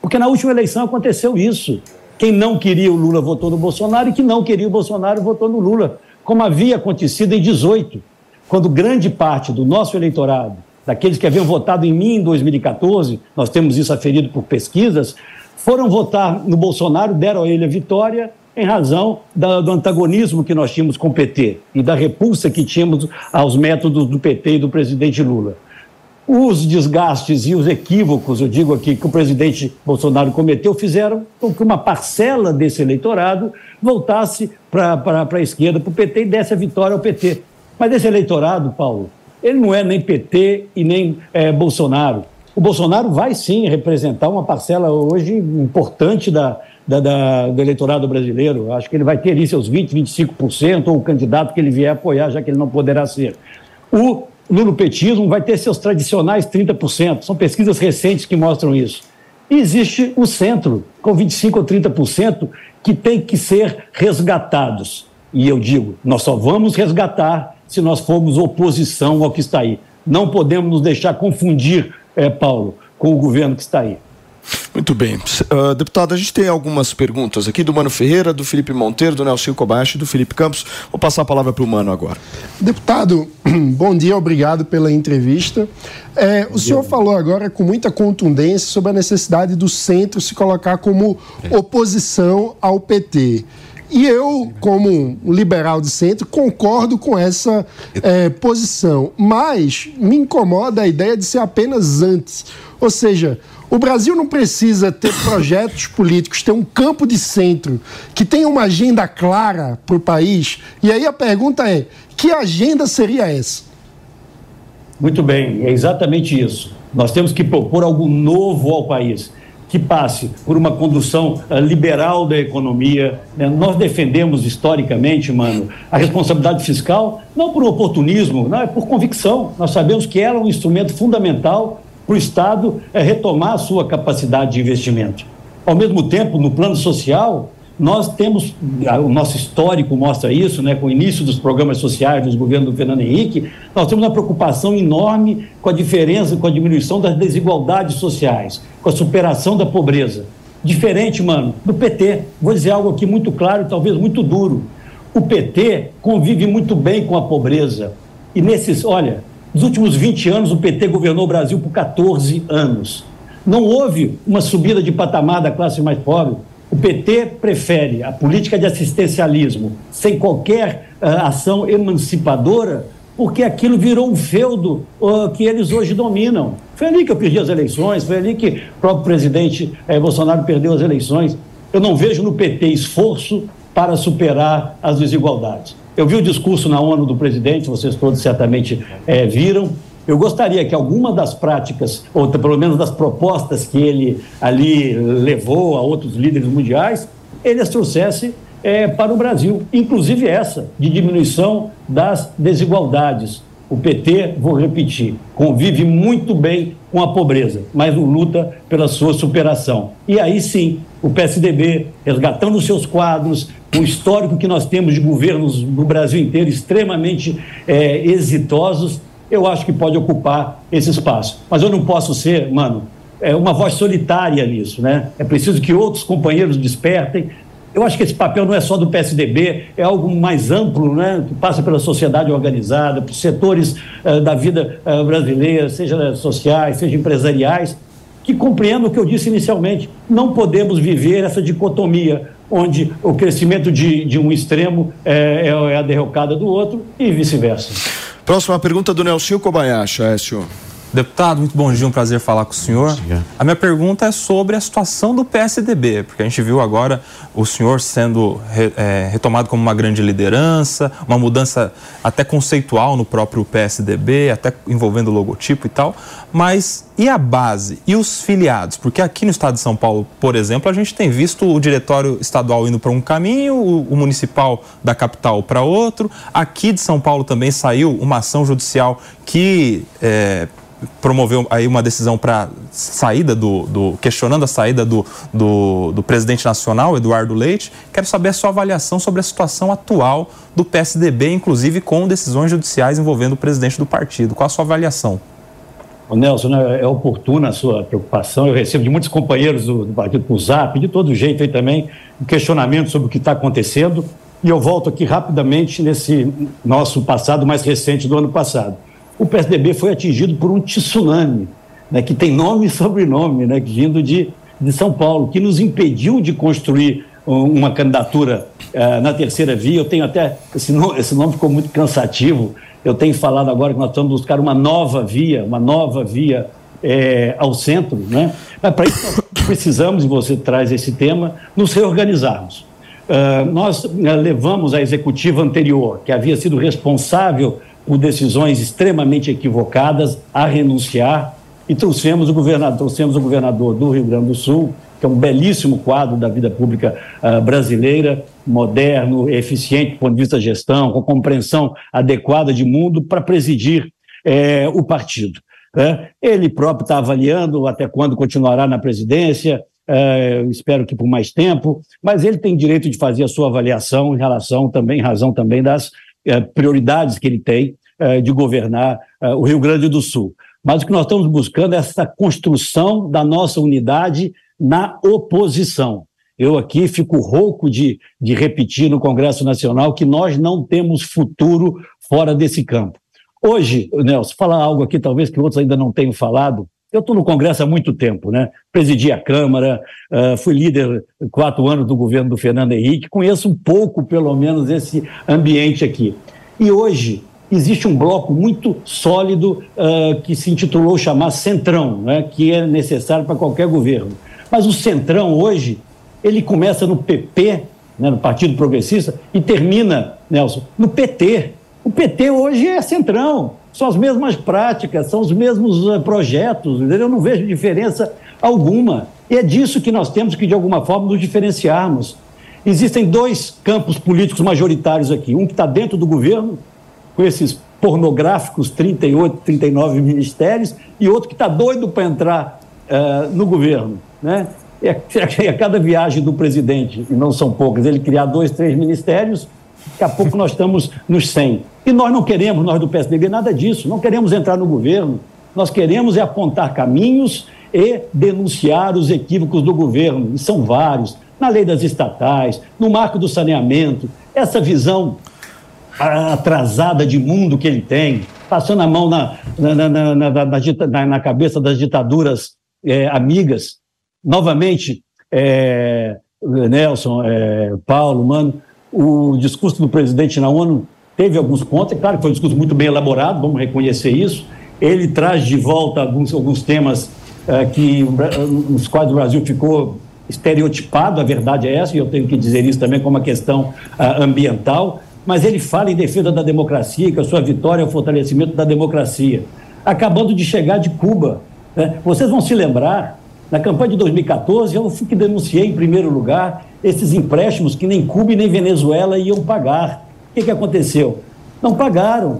Porque na última eleição aconteceu isso. Quem não queria o Lula votou no Bolsonaro e quem não queria o Bolsonaro votou no Lula, como havia acontecido em 18 quando grande parte do nosso eleitorado, daqueles que haviam votado em mim em 2014, nós temos isso aferido por pesquisas, foram votar no Bolsonaro, deram a ele a vitória em razão da, do antagonismo que nós tínhamos com o PT e da repulsa que tínhamos aos métodos do PT e do presidente Lula. Os desgastes e os equívocos, eu digo aqui, que o presidente Bolsonaro cometeu, fizeram com que uma parcela desse eleitorado voltasse para a esquerda, para o PT e desse a vitória ao PT. Mas esse eleitorado, Paulo, ele não é nem PT e nem é, Bolsonaro. O Bolsonaro vai sim representar uma parcela hoje importante da, da, da, do eleitorado brasileiro. Acho que ele vai ter ali seus 20%, 25%, ou o candidato que ele vier apoiar, já que ele não poderá ser. O lulopetismo vai ter seus tradicionais 30%. São pesquisas recentes que mostram isso. E existe o centro, com 25% ou 30%, que tem que ser resgatados. E eu digo, nós só vamos resgatar se nós formos oposição ao que está aí. Não podemos nos deixar confundir, é, Paulo, com o governo que está aí. Muito bem. Uh, deputado, a gente tem algumas perguntas aqui do Mano Ferreira, do Felipe Monteiro, do Nelson Kobayashi e do Felipe Campos. Vou passar a palavra para o Mano agora. Deputado, bom dia, obrigado pela entrevista. É, o senhor falou agora com muita contundência sobre a necessidade do centro se colocar como oposição ao PT. E eu, como um liberal de centro, concordo com essa é, posição. Mas me incomoda a ideia de ser apenas antes. Ou seja, o Brasil não precisa ter projetos políticos, ter um campo de centro que tenha uma agenda clara para o país. E aí a pergunta é: que agenda seria essa? Muito bem, é exatamente isso. Nós temos que propor algo novo ao país que passe por uma condução uh, liberal da economia. Né? Nós defendemos historicamente, mano, a responsabilidade fiscal não por oportunismo, não é por convicção. Nós sabemos que ela é um instrumento fundamental para o Estado é, retomar a sua capacidade de investimento. Ao mesmo tempo, no plano social, nós temos, o nosso histórico mostra isso, né, com o início dos programas sociais dos governos do Fernando Henrique, nós temos uma preocupação enorme com a diferença, com a diminuição das desigualdades sociais, com a superação da pobreza. Diferente, mano, do PT. Vou dizer algo aqui muito claro e talvez muito duro. O PT convive muito bem com a pobreza. E nesses, olha, nos últimos 20 anos o PT governou o Brasil por 14 anos. Não houve uma subida de patamar da classe mais pobre. O PT prefere a política de assistencialismo sem qualquer uh, ação emancipadora, porque aquilo virou um feudo uh, que eles hoje dominam. Foi ali que eu perdi as eleições, foi ali que o próprio presidente eh, Bolsonaro perdeu as eleições. Eu não vejo no PT esforço para superar as desigualdades. Eu vi o discurso na ONU do presidente, vocês todos certamente eh, viram. Eu gostaria que alguma das práticas, ou pelo menos das propostas que ele ali levou a outros líderes mundiais, ele as trouxesse eh, para o Brasil, inclusive essa, de diminuição das desigualdades. O PT, vou repetir, convive muito bem com a pobreza, mas não luta pela sua superação. E aí sim, o PSDB, resgatando os seus quadros, o histórico que nós temos de governos no Brasil inteiro extremamente é, exitosos, eu acho que pode ocupar esse espaço. Mas eu não posso ser, mano, é uma voz solitária nisso, né? É preciso que outros companheiros despertem, eu acho que esse papel não é só do PSDB, é algo mais amplo, né, que passa pela sociedade organizada, por setores uh, da vida uh, brasileira, seja sociais, seja empresariais, que compreendam o que eu disse inicialmente. Não podemos viver essa dicotomia, onde o crescimento de, de um extremo é, é a derrocada do outro e vice-versa. Próxima pergunta do Nelson Kobayashi, Écio. Deputado, muito bom dia, um prazer falar com o senhor. A minha pergunta é sobre a situação do PSDB, porque a gente viu agora o senhor sendo é, retomado como uma grande liderança, uma mudança até conceitual no próprio PSDB, até envolvendo o logotipo e tal. Mas e a base? E os filiados? Porque aqui no estado de São Paulo, por exemplo, a gente tem visto o diretório estadual indo para um caminho, o, o municipal da capital para outro. Aqui de São Paulo também saiu uma ação judicial que. É, promoveu aí uma decisão para saída do, do, questionando a saída do, do, do, presidente nacional, Eduardo Leite. Quero saber a sua avaliação sobre a situação atual do PSDB, inclusive com decisões judiciais envolvendo o presidente do partido. Qual a sua avaliação? Nelson, né, é oportuna a sua preocupação. Eu recebo de muitos companheiros do, do partido por Zap, de todo jeito aí também, um questionamento sobre o que está acontecendo. E eu volto aqui rapidamente nesse nosso passado mais recente do ano passado o PSDB foi atingido por um tsunami, né, que tem nome e sobrenome, né, vindo de, de São Paulo, que nos impediu de construir uma candidatura uh, na terceira via. Eu tenho até. Esse nome, esse nome ficou muito cansativo. Eu tenho falado agora que nós estamos buscar uma nova via, uma nova via é, ao centro, né? Mas para isso precisamos, e você traz esse tema, nos reorganizarmos. Uh, nós uh, levamos a executiva anterior, que havia sido responsável por decisões extremamente equivocadas, a renunciar e trouxemos o governador, trouxemos o governador do Rio Grande do Sul, que é um belíssimo quadro da vida pública uh, brasileira, moderno, eficiente do ponto de vista da gestão, com compreensão adequada de mundo para presidir eh, o partido. Né? Ele próprio está avaliando até quando continuará na presidência, eh, espero que por mais tempo, mas ele tem direito de fazer a sua avaliação em relação também, em razão também das prioridades que ele tem eh, de governar eh, o Rio Grande do Sul. Mas o que nós estamos buscando é essa construção da nossa unidade na oposição. Eu aqui fico rouco de, de repetir no Congresso Nacional que nós não temos futuro fora desse campo. Hoje, Nelson, falar algo aqui talvez que outros ainda não tenham falado. Eu estou no Congresso há muito tempo, né? Presidi a Câmara, uh, fui líder quatro anos do governo do Fernando Henrique, conheço um pouco, pelo menos, esse ambiente aqui. E hoje existe um bloco muito sólido uh, que se intitulou chamar Centrão, né? que é necessário para qualquer governo. Mas o Centrão hoje, ele começa no PP, né, no Partido Progressista, e termina, Nelson, no PT. O PT hoje é Centrão são as mesmas práticas, são os mesmos uh, projetos, entendeu? eu não vejo diferença alguma. E é disso que nós temos que, de alguma forma, nos diferenciarmos. Existem dois campos políticos majoritários aqui: um que está dentro do governo, com esses pornográficos 38, 39 ministérios, e outro que está doido para entrar uh, no governo. Né? É, é cada viagem do presidente, e não são poucas, ele criar dois, três ministérios, daqui a pouco nós estamos nos 100. E nós não queremos, nós do PSDB, nada disso. Não queremos entrar no governo. Nós queremos é apontar caminhos e denunciar os equívocos do governo, e são vários, na lei das estatais, no marco do saneamento, essa visão atrasada de mundo que ele tem, passando a mão na, na, na, na, cabeça das ditaduras é, amigas. Novamente, é, Nelson, é, Paulo, mano, o discurso do presidente na ONU teve alguns pontos, é claro que foi um discurso muito bem elaborado, vamos reconhecer isso. Ele traz de volta alguns, alguns temas é, que, nos quais o Brasil ficou estereotipado, a verdade é essa, e eu tenho que dizer isso também como uma questão uh, ambiental, mas ele fala em defesa da democracia, que a sua vitória é o fortalecimento da democracia. Acabando de chegar de Cuba. Né? Vocês vão se lembrar, na campanha de 2014, eu fui que denunciei em primeiro lugar esses empréstimos que nem Cuba e nem Venezuela iam pagar. O que, que aconteceu? Não pagaram.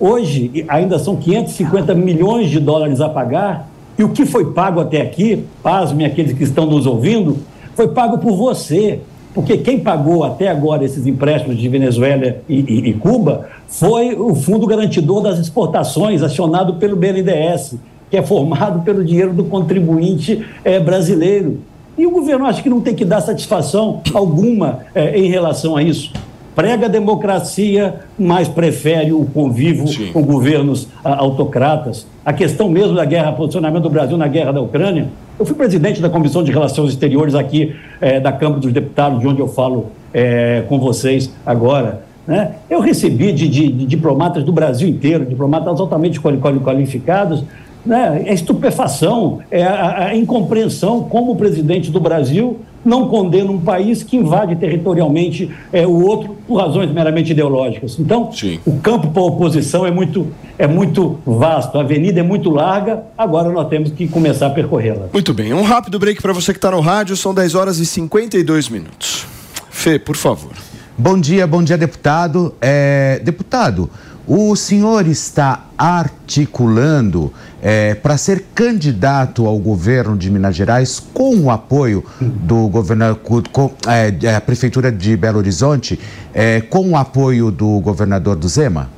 Hoje, ainda são 550 milhões de dólares a pagar, e o que foi pago até aqui, pasmem aqueles que estão nos ouvindo, foi pago por você. Porque quem pagou até agora esses empréstimos de Venezuela e, e, e Cuba foi o Fundo Garantidor das Exportações, acionado pelo BNDES, que é formado pelo dinheiro do contribuinte é, brasileiro. E o governo acha que não tem que dar satisfação alguma é, em relação a isso prega a democracia, mas prefere o convívio Sim. com governos a, autocratas. A questão mesmo da guerra, posicionamento do Brasil na guerra da Ucrânia. Eu fui presidente da Comissão de Relações Exteriores aqui é, da Câmara dos Deputados, de onde eu falo é, com vocês agora. Né? Eu recebi de, de, de, diplomatas do Brasil inteiro, diplomatas altamente qualificados, né? é estupefação, é a, a incompreensão como o presidente do Brasil não condena um país que invade territorialmente é, o outro por razões meramente ideológicas. Então, Sim. o campo para a oposição é muito, é muito vasto, a avenida é muito larga, agora nós temos que começar a percorrê-la. Muito bem, um rápido break para você que está no rádio, são 10 horas e 52 minutos. Fê, por favor. Bom dia, bom dia, deputado. É, deputado, o senhor está articulando é, para ser candidato ao governo de Minas Gerais com o apoio do governador, com, é, é, a prefeitura de Belo Horizonte, é, com o apoio do governador do Zema?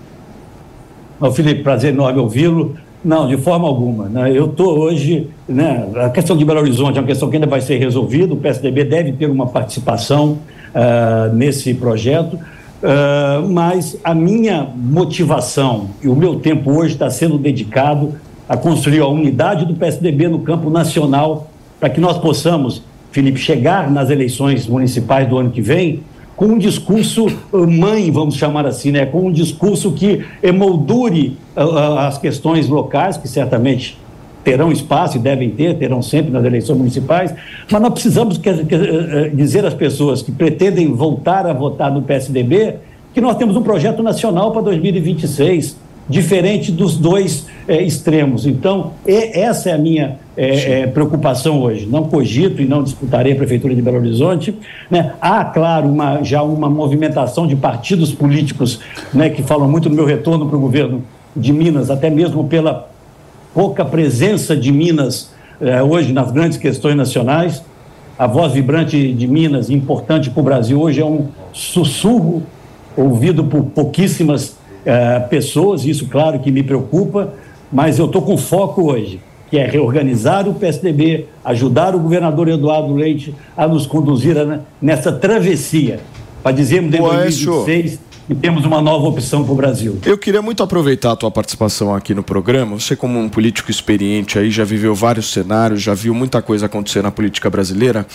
Não, Felipe, prazer enorme ouvi-lo. Não, de forma alguma. Né? Eu estou hoje, né, a questão de Belo Horizonte é uma questão que ainda vai ser resolvida. O PSDB deve ter uma participação uh, nesse projeto Uh, mas a minha motivação e o meu tempo hoje está sendo dedicado a construir a unidade do PSDB no campo nacional para que nós possamos, Felipe, chegar nas eleições municipais do ano que vem com um discurso mãe, vamos chamar assim, né? com um discurso que emoldure uh, as questões locais, que certamente terão espaço e devem ter, terão sempre nas eleições municipais, mas nós precisamos eh, dizer às pessoas que pretendem voltar a votar no PSDB que nós temos um projeto nacional para 2026, diferente dos dois é, extremos. Então, e, essa é a minha é, é, preocupação hoje. Não cogito e não disputarei a Prefeitura de Belo Horizonte. Né? Há, claro, uma, já uma movimentação de partidos políticos né, que falam muito do meu retorno para o governo de Minas, até mesmo pela pouca presença de Minas eh, hoje nas grandes questões nacionais. A voz vibrante de Minas, importante para o Brasil hoje, é um sussurro ouvido por pouquíssimas eh, pessoas, isso, claro, que me preocupa, mas eu estou com foco hoje, que é reorganizar o PSDB, ajudar o governador Eduardo Leite a nos conduzir a, nessa travessia, para dizermos em 2026 e temos uma nova opção para o Brasil. Eu queria muito aproveitar a tua participação aqui no programa. Você, como um político experiente aí, já viveu vários cenários, já viu muita coisa acontecer na política brasileira.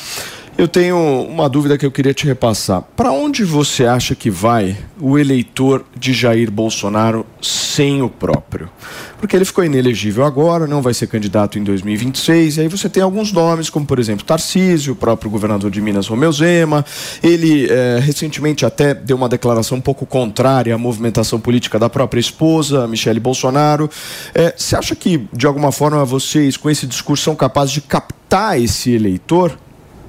Eu tenho uma dúvida que eu queria te repassar. Para onde você acha que vai o eleitor de Jair Bolsonaro sem o próprio? Porque ele ficou inelegível agora, não vai ser candidato em 2026, e aí você tem alguns nomes, como por exemplo Tarcísio, o próprio governador de Minas, Romeu Zema. Ele é, recentemente até deu uma declaração um pouco contrária à movimentação política da própria esposa, Michele Bolsonaro. É, você acha que, de alguma forma, vocês, com esse discurso, são capazes de captar esse eleitor?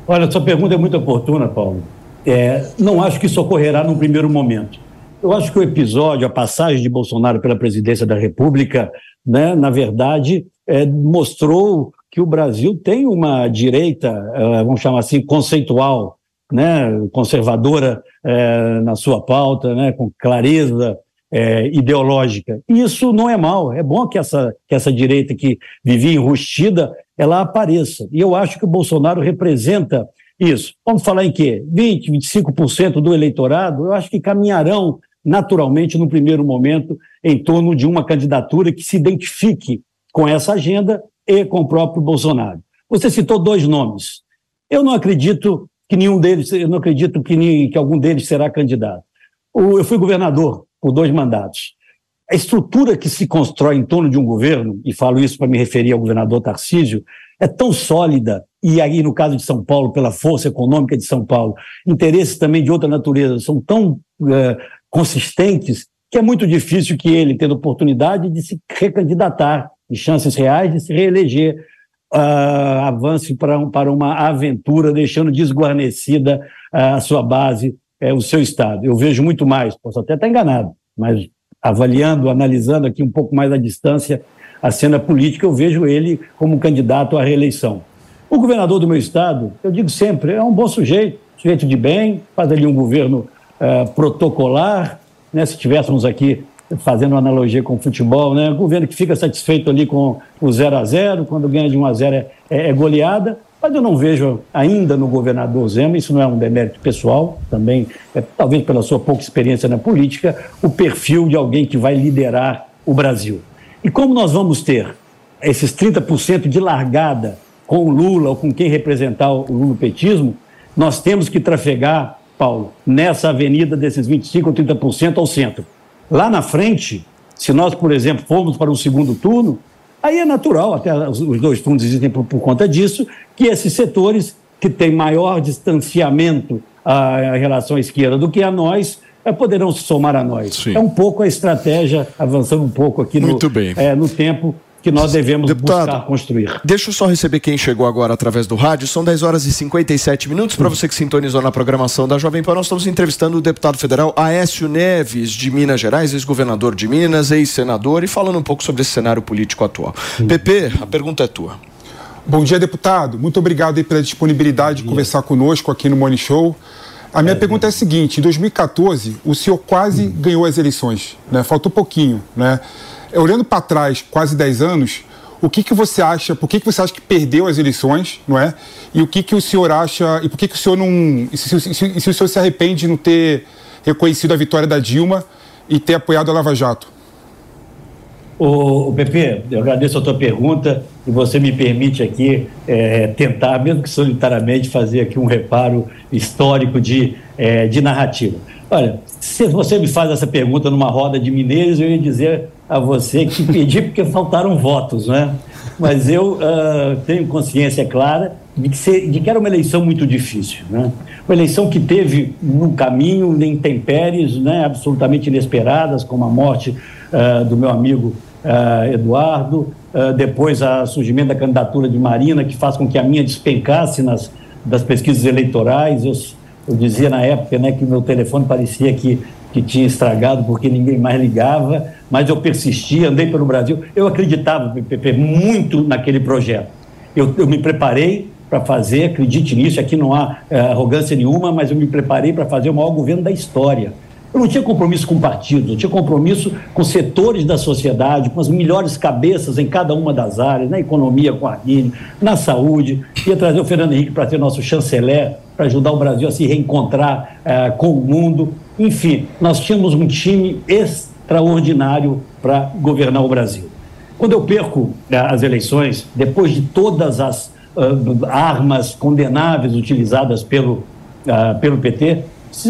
Olha, sua pergunta é muito oportuna, Paulo. É, não acho que isso ocorrerá num primeiro momento. Eu acho que o episódio, a passagem de Bolsonaro pela presidência da República, né, na verdade, é, mostrou que o Brasil tem uma direita, é, vamos chamar assim, conceitual, né, conservadora é, na sua pauta, né, com clareza é, ideológica. Isso não é mal, é bom que essa, que essa direita que vivia enrustida, ela apareça. E eu acho que o Bolsonaro representa isso. Vamos falar em quê? 20%, 25% do eleitorado, eu acho que caminharão naturalmente, no primeiro momento, em torno de uma candidatura que se identifique com essa agenda e com o próprio Bolsonaro. Você citou dois nomes. Eu não acredito que nenhum deles, eu não acredito que, nem, que algum deles será candidato. Eu fui governador por dois mandatos. A estrutura que se constrói em torno de um governo, e falo isso para me referir ao governador Tarcísio, é tão sólida, e aí no caso de São Paulo, pela força econômica de São Paulo, interesses também de outra natureza são tão uh, consistentes que é muito difícil que ele, tendo oportunidade de se recandidatar e chances reais de se reeleger, uh, avance para, um, para uma aventura, deixando desguarnecida uh, a sua base, uh, o seu Estado. Eu vejo muito mais, posso até estar enganado, mas avaliando, analisando aqui um pouco mais à distância a cena política, eu vejo ele como candidato à reeleição. O governador do meu estado, eu digo sempre, é um bom sujeito, sujeito de bem, faz ali um governo uh, protocolar, né, se estivéssemos aqui fazendo uma analogia com o futebol, né, o governo que fica satisfeito ali com o 0 a 0 quando ganha de 1 a 0 é, é, é goleada, mas eu não vejo ainda no governador Zema, isso não é um demérito pessoal, também, é, talvez pela sua pouca experiência na política, o perfil de alguém que vai liderar o Brasil. E como nós vamos ter esses 30% de largada com o Lula ou com quem representar o lulopetismo, nós temos que trafegar Paulo, nessa avenida desses 25% ou 30% ao centro. Lá na frente, se nós, por exemplo, formos para o segundo turno, aí é natural, até os dois turnos existem por, por conta disso, que esses setores que têm maior distanciamento a, em relação à esquerda do que a nós, é, poderão se somar a nós. Sim. É um pouco a estratégia, avançando um pouco aqui no, é, no tempo, que nós devemos Deputado, buscar construir. Deixa eu só receber quem chegou agora através do rádio. São 10 horas e 57 minutos. Para você que sintonizou na programação da Jovem Pan, nós estamos entrevistando o deputado federal Aécio Neves, de Minas Gerais, ex-governador de Minas, ex-senador, e falando um pouco sobre esse cenário político atual. Sim. Pepe, a pergunta é tua. Bom dia, deputado. Muito obrigado pela disponibilidade de conversar conosco aqui no Morning Show. A minha é, pergunta é a seguinte: em 2014, o senhor quase hum. ganhou as eleições, né? Faltou pouquinho, né? É, olhando para trás, quase 10 anos, o que, que você acha, por que, que você acha que perdeu as eleições, não é? E o que, que o senhor acha, e por que, que o senhor não. E se, se, se, se o senhor se arrepende de não ter reconhecido a vitória da Dilma e ter apoiado a Lava Jato? O, Pepe, eu agradeço a tua pergunta e você me permite aqui é, tentar, mesmo que solitariamente, fazer aqui um reparo histórico de, é, de narrativa. Olha, se você me faz essa pergunta numa roda de mineiros, eu ia dizer a você que pedi porque faltaram votos, né? Mas eu uh, tenho consciência clara de que, ser, de que, era uma eleição muito difícil, né? Uma eleição que teve no caminho intempéries, né, absolutamente inesperadas, como a morte uh, do meu amigo uh, Eduardo, depois o surgimento da candidatura de Marina, que faz com que a minha despencasse nas das pesquisas eleitorais. Eu, eu dizia na época, né, que meu telefone parecia que que tinha estragado porque ninguém mais ligava, mas eu persisti, andei pelo Brasil. Eu acreditava, muito naquele projeto. Eu, eu me preparei para fazer, acredite nisso, aqui não há é, arrogância nenhuma, mas eu me preparei para fazer o maior governo da história. Eu não tinha compromisso com partidos, eu tinha compromisso com setores da sociedade, com as melhores cabeças em cada uma das áreas, na economia com a Armínio, na saúde. Ia trazer o Fernando Henrique para ser nosso chanceler, para ajudar o Brasil a se reencontrar uh, com o mundo. Enfim, nós tínhamos um time extraordinário para governar o Brasil. Quando eu perco uh, as eleições, depois de todas as uh, armas condenáveis utilizadas pelo, pelo PT,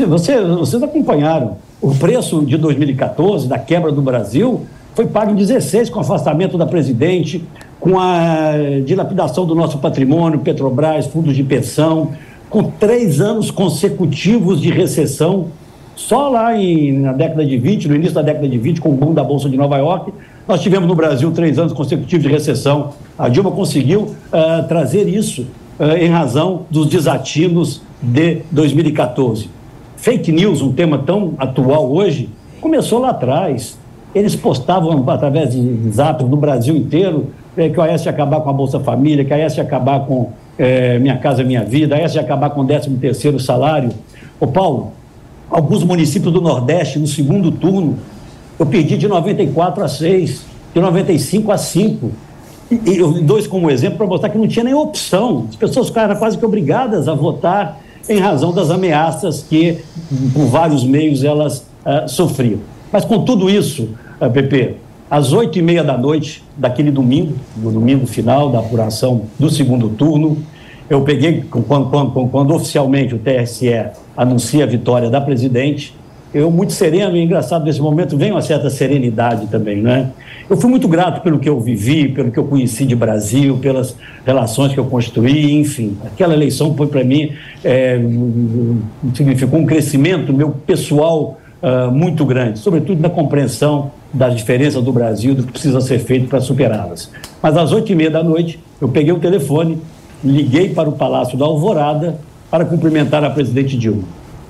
você, vocês acompanharam. O preço de 2014, da quebra do Brasil, foi pago em 16 com o afastamento da presidente, com a dilapidação do nosso patrimônio, Petrobras, fundos de pensão, com três anos consecutivos de recessão. Só lá em, na década de 20, no início da década de 20, com o boom da Bolsa de Nova York, nós tivemos no Brasil três anos consecutivos de recessão. A Dilma conseguiu uh, trazer isso uh, em razão dos desatinos de 2014. Fake news, um tema tão atual hoje, começou lá atrás. Eles postavam através de zaps no Brasil inteiro eh, que o AES ia acabar com a Bolsa Família, que a AES ia acabar com Minha Casa Minha Vida, essa de acabar com o 13 terceiro salário. Ô Paulo, alguns municípios do Nordeste, no segundo turno, eu perdi de 94 a 6, de 95 a 5. E, dois como exemplo para mostrar que não tinha nem opção. As pessoas ficaram quase que obrigadas a votar em razão das ameaças que, por vários meios, elas uh, sofriam. Mas com tudo isso, uh, Pepe, às oito e meia da noite daquele domingo, no domingo final da apuração do segundo turno, eu peguei, quando, quando, quando oficialmente o TSE anuncia a vitória da presidente, eu muito sereno e engraçado nesse momento vem uma certa serenidade também, né? Eu fui muito grato pelo que eu vivi, pelo que eu conheci de Brasil, pelas relações que eu construí, enfim. Aquela eleição foi para mim é, significou um crescimento meu pessoal uh, muito grande, sobretudo na compreensão das diferenças do Brasil, do que precisa ser feito para superá-las. Mas às oito e meia da noite eu peguei o telefone, liguei para o Palácio da Alvorada para cumprimentar a presidente Dilma.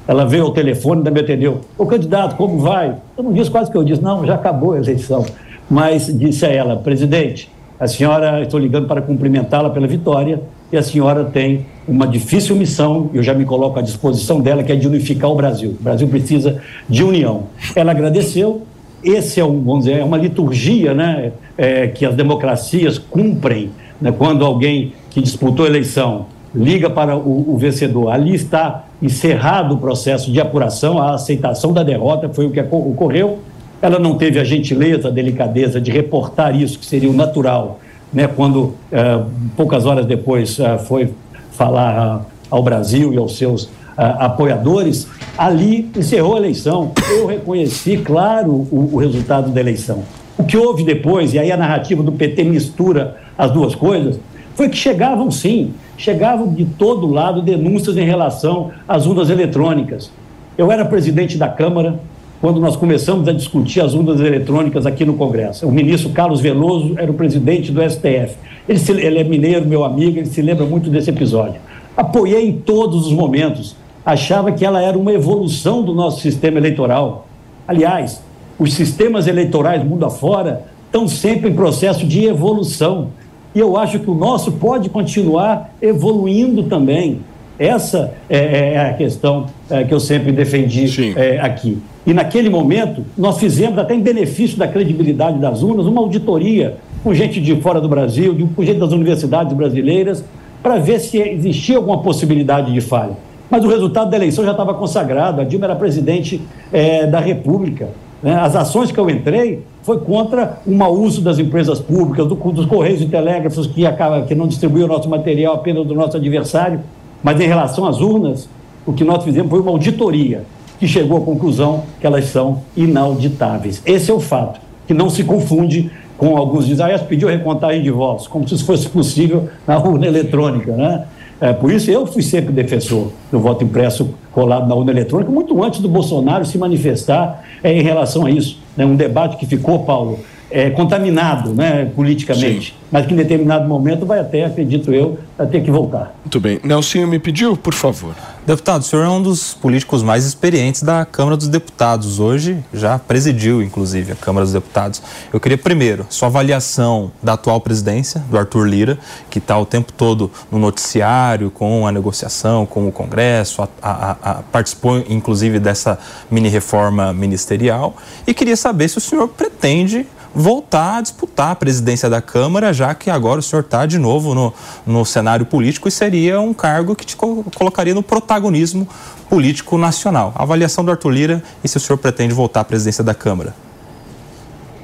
Ela veio ao telefone, ainda me atendeu. Ô candidato, como vai? Eu não disse quase que eu disse, não, já acabou a eleição. Mas disse a ela, presidente, a senhora, estou ligando para cumprimentá-la pela vitória e a senhora tem uma difícil missão, eu já me coloco à disposição dela, que é de unificar o Brasil. O Brasil precisa de união. Ela agradeceu, esse é, um, vamos dizer, é uma liturgia né, é, que as democracias cumprem né, quando alguém que disputou a eleição liga para o, o, vencedor. Ali está encerrado o processo de apuração, a aceitação da derrota foi o que ocorreu. Ela não teve a gentileza, a delicadeza de reportar isso, que seria o natural, né, quando eh, poucas horas depois eh, foi falar uh, ao Brasil e aos seus uh, apoiadores. Ali encerrou a eleição. Eu reconheci, claro, o, o resultado da eleição. O que houve depois, e aí a narrativa do PT mistura as duas coisas, foi que chegavam sim chegavam de todo lado denúncias em relação às urnas eletrônicas. Eu era presidente da Câmara quando nós começamos a discutir as urnas eletrônicas aqui no Congresso. O ministro Carlos Veloso era o presidente do STF. Ele, se, ele é mineiro, meu amigo, ele se lembra muito desse episódio. Apoiei em todos os momentos. Achava que ela era uma evolução do nosso sistema eleitoral. Aliás, os sistemas eleitorais mundo afora estão sempre em processo de evolução. E eu acho que o nosso pode continuar evoluindo também. Essa é, é, é a questão é, que eu sempre defendi é, aqui. E naquele momento, nós fizemos, até em benefício da credibilidade das urnas, uma auditoria com gente de fora do Brasil, com gente das universidades brasileiras, para ver se existia alguma possibilidade de falha. Mas o resultado da eleição já estava consagrado, a Dilma era presidente é, da República. Né? As ações que eu entrei foi contra o mau uso das empresas públicas, do, dos correios e telégrafos que, acaba, que não distribuíam nosso material apenas do nosso adversário. Mas em relação às urnas, o que nós fizemos foi uma auditoria que chegou à conclusão que elas são inauditáveis. Esse é o fato, que não se confunde com alguns dizem, ah, pediu recontagem de votos, como se isso fosse possível na urna eletrônica, né? É, por isso eu fui sempre defensor do voto impresso colado na urna eletrônica, muito antes do Bolsonaro se manifestar é, em relação a isso. Né? Um debate que ficou, Paulo, é, contaminado né, politicamente, Sim. mas que em determinado momento vai até, acredito eu, ter que voltar. Muito bem. Nelson me pediu, por favor. Deputado, o senhor é um dos políticos mais experientes da Câmara dos Deputados. Hoje já presidiu, inclusive, a Câmara dos Deputados. Eu queria, primeiro, sua avaliação da atual presidência, do Arthur Lira, que está o tempo todo no noticiário, com a negociação, com o Congresso, a, a, a, participou, inclusive, dessa mini-reforma ministerial. E queria saber se o senhor pretende voltar a disputar a presidência da Câmara, já que agora o senhor está de novo no, no cenário político e seria um cargo que te colocaria no protagonismo político nacional. A avaliação do Arthur Lira e se o senhor pretende voltar à presidência da Câmara.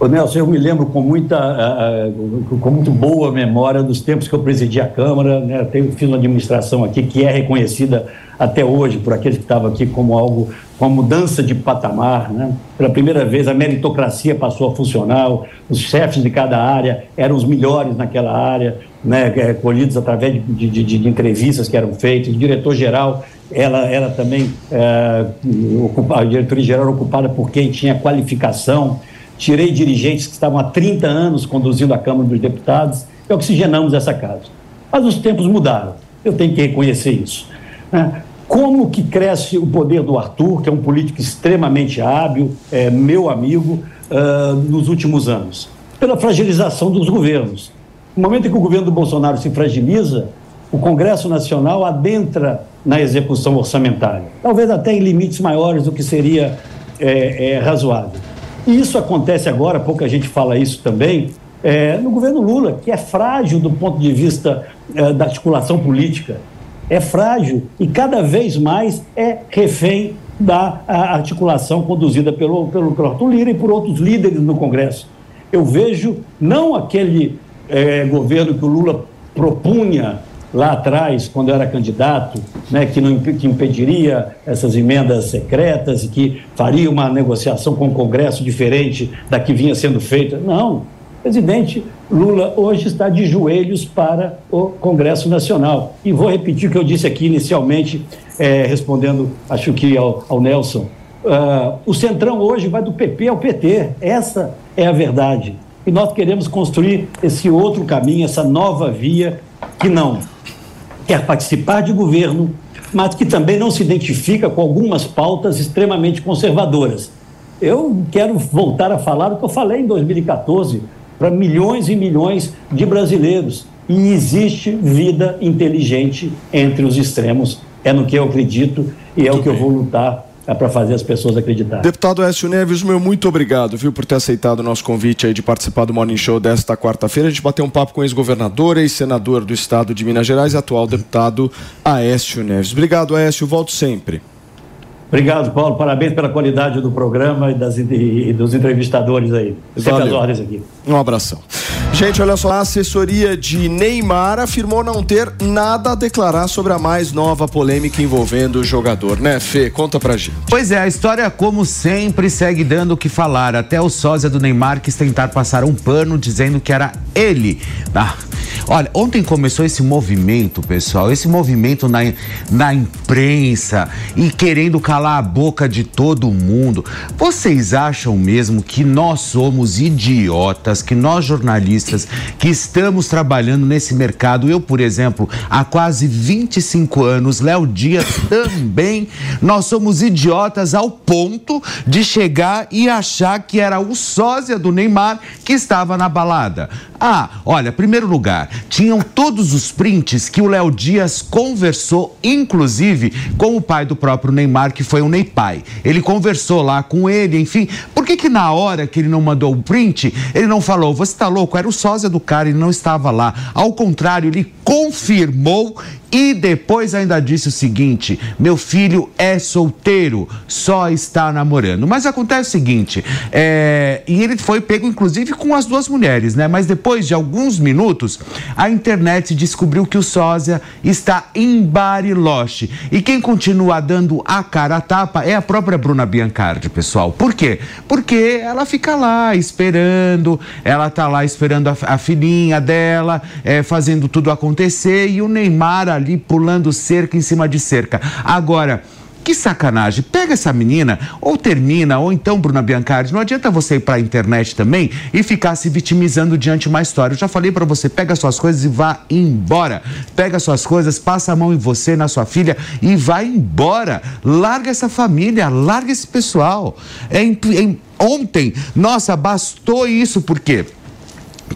Ô Nelson, eu me lembro com muita, uh, com muito boa memória dos tempos que eu presidi a Câmara, né? Tenho, fiz uma administração aqui que é reconhecida até hoje por aqueles que estavam aqui como algo, uma mudança de patamar, né? Pela primeira vez a meritocracia passou a funcionar, os chefes de cada área eram os melhores naquela área, né? É, colhidos através de, de, de, entrevistas que eram feitas, o diretor-geral ela era também é, a diretoria geral ocupada por quem tinha qualificação, tirei dirigentes que estavam há 30 anos conduzindo a Câmara dos Deputados e oxigenamos essa casa. Mas os tempos mudaram, eu tenho que reconhecer isso. Né? Como que cresce o poder do Arthur, que é um político extremamente hábil, é, meu amigo, uh, nos últimos anos? Pela fragilização dos governos. No momento em que o governo do Bolsonaro se fragiliza, o Congresso Nacional adentra na execução orçamentária, talvez até em limites maiores do que seria é, é, razoável. E isso acontece agora, pouca gente fala isso também, é, no governo Lula, que é frágil do ponto de vista é, da articulação política. É frágil e cada vez mais é refém da articulação conduzida pelo, pelo, Arthur Lira e por outros líderes no Congresso. Eu vejo não aquele é, governo que o Lula propunha lá atrás, quando era candidato, né, que, não, que impediria essas emendas secretas e que faria uma negociação com o Congresso diferente da que vinha sendo feita. Não. Presidente Lula hoje está de joelhos para o Congresso Nacional. E vou repetir o que eu disse aqui inicialmente, é, respondendo, acho que ao, ao Nelson. Uh, o Centrão hoje vai do PP ao PT. Essa é a verdade. E nós queremos construir esse outro caminho, essa nova via que não quer participar de governo, mas que também não se identifica com algumas pautas extremamente conservadoras. Eu quero voltar a falar o que eu falei em 2014 para milhões e milhões de brasileiros. E existe vida inteligente entre os extremos. É no que eu acredito e é o que eu vou lutar é para fazer as pessoas acreditarem. Deputado Écio Neves, meu muito obrigado, viu, por ter aceitado o nosso convite aí de participar do Morning Show desta quarta-feira. A gente bateu um papo com o ex-governador, ex-senador do estado de Minas Gerais e atual deputado Aécio Neves. Obrigado, Aécio, volto sempre. Obrigado, Paulo. Parabéns pela qualidade do programa e, das, e dos entrevistadores aí. Sempre as ordens aqui. Um abração. Gente, olha só, a assessoria de Neymar afirmou não ter nada a declarar sobre a mais nova polêmica envolvendo o jogador, né, Fê? Conta pra gente. Pois é, a história, como sempre, segue dando o que falar. Até o sósia do Neymar quis tentar passar um pano dizendo que era ele. Ah, olha, ontem começou esse movimento, pessoal, esse movimento na, na imprensa e querendo calar a boca de todo mundo. Vocês acham mesmo que nós somos idiotas, que nós jornalistas que estamos trabalhando nesse mercado, eu, por exemplo, há quase 25 anos, Léo Dias também, nós somos idiotas ao ponto de chegar e achar que era o sósia do Neymar que estava na balada. Ah, olha, primeiro lugar, tinham todos os prints que o Léo Dias conversou, inclusive com o pai do próprio Neymar, que foi o Ney Pai. Ele conversou lá com ele, enfim. Por que que na hora que ele não mandou o print, ele não falou, você tá louco? Era o sósia do cara, ele não estava lá. Ao contrário, ele confirmou e depois ainda disse o seguinte: meu filho é solteiro, só está namorando. Mas acontece o seguinte: é, e ele foi pego, inclusive, com as duas mulheres, né? Mas depois de alguns minutos, a internet descobriu que o sósia está em Bariloche. E quem continua dando a cara a tapa é a própria Bruna Biancardi, pessoal. Por quê? Porque ela fica lá esperando, ela tá lá esperando a, a filhinha dela, é, fazendo tudo acontecer, e o Neymar ali pulando cerca em cima de cerca. Agora, que sacanagem. Pega essa menina, ou termina, ou então, Bruna Biancardi, não adianta você ir para a internet também e ficar se vitimizando diante de uma história. Eu já falei para você, pega suas coisas e vá embora. Pega suas coisas, passa a mão em você, na sua filha e vai embora. Larga essa família, larga esse pessoal. É, é, ontem, nossa, bastou isso, por quê?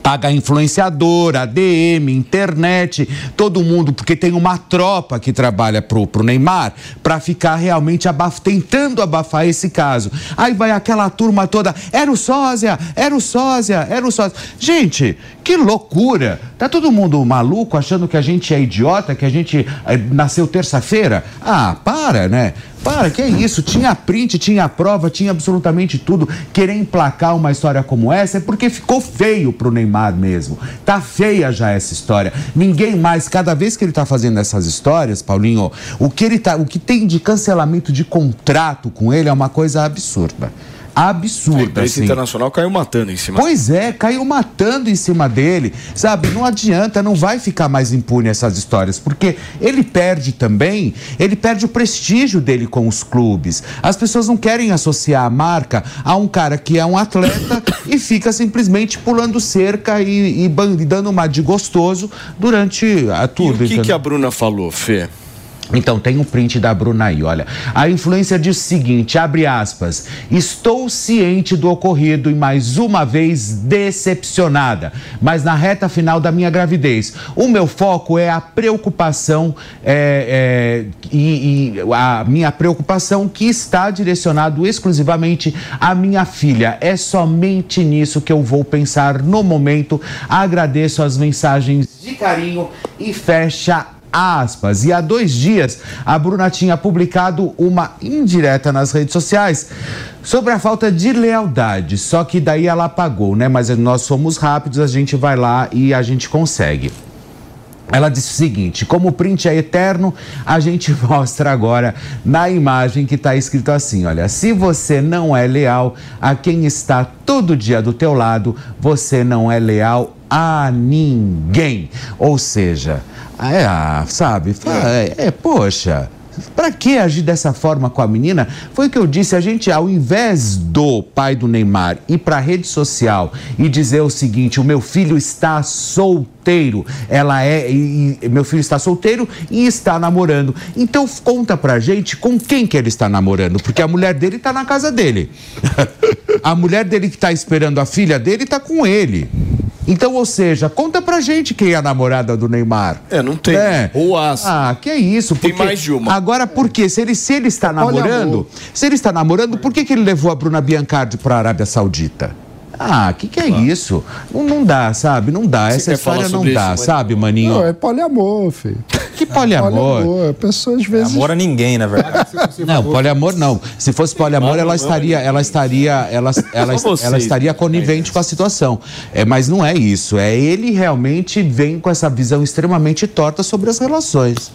Paga influenciador, ADM, internet, todo mundo, porque tem uma tropa que trabalha pro, pro Neymar para ficar realmente abaf tentando abafar esse caso. Aí vai aquela turma toda, era o sósia, era o sósia, era o sósia. Gente, que loucura! Tá todo mundo maluco achando que a gente é idiota, que a gente eh, nasceu terça-feira? Ah, para, né? Para, que é isso? Tinha print, tinha prova, tinha absolutamente tudo. Querer emplacar uma história como essa é porque ficou feio pro Neymar mesmo. Tá feia já essa história. Ninguém mais, cada vez que ele tá fazendo essas histórias, Paulinho, o que ele tá, o que tem de cancelamento de contrato com ele é uma coisa absurda absurda. A imprensa assim. internacional caiu matando em cima. Pois é, caiu matando em cima dele, sabe? Não adianta, não vai ficar mais impune essas histórias, porque ele perde também, ele perde o prestígio dele com os clubes. As pessoas não querem associar a marca a um cara que é um atleta e fica simplesmente pulando cerca e, e, dando uma de gostoso durante a tudo. E o que, que a Bruna falou, Fê? Então, tem um print da Bruna aí, olha. A influência diz o seguinte, abre aspas, estou ciente do ocorrido e mais uma vez decepcionada, mas na reta final da minha gravidez. O meu foco é a preocupação é, é, e, e a minha preocupação que está direcionado exclusivamente à minha filha. É somente nisso que eu vou pensar no momento. Agradeço as mensagens de carinho e fecha aspas. E há dois dias, a Bruna tinha publicado uma indireta nas redes sociais sobre a falta de lealdade. Só que daí ela apagou, né? Mas nós somos rápidos, a gente vai lá e a gente consegue. Ela disse o seguinte: como o print é eterno, a gente mostra agora na imagem que está escrito assim: olha, se você não é leal a quem está todo dia do teu lado, você não é leal a ninguém. Ou seja, é, ah, sabe, é, é poxa. Para que agir dessa forma com a menina? Foi o que eu disse, a gente ao invés do pai do Neymar ir para a rede social e dizer o seguinte, o meu filho está solteiro, ela é, e, e, meu filho está solteiro e está namorando. Então conta pra gente com quem que ele está namorando, porque a mulher dele está na casa dele. a mulher dele que está esperando a filha dele está com ele. Então, ou seja, conta pra gente quem é a namorada do Neymar. É, não tem. É. Ou as. Ah, que é isso? Tem porque- mais de uma. Agora, por quê? Se ele, se ele está namorando, se ele está namorando, por que, que ele levou a Bruna Biancardi para a Arábia Saudita? Ah, que que é isso? Não, não dá, sabe? Não dá. Você Essa quer história falar não dá, isso, sabe, maninho? Não, é poliamor, filho. Que poliamor? A pessoa às vezes. Amor a ninguém, na verdade. Não, poliamor não. Se fosse poliamor, ela estaria, ela estaria, ela, ela, ela estaria né? conivente com a situação. É, mas não é isso. É ele realmente vem com essa visão extremamente torta sobre as relações.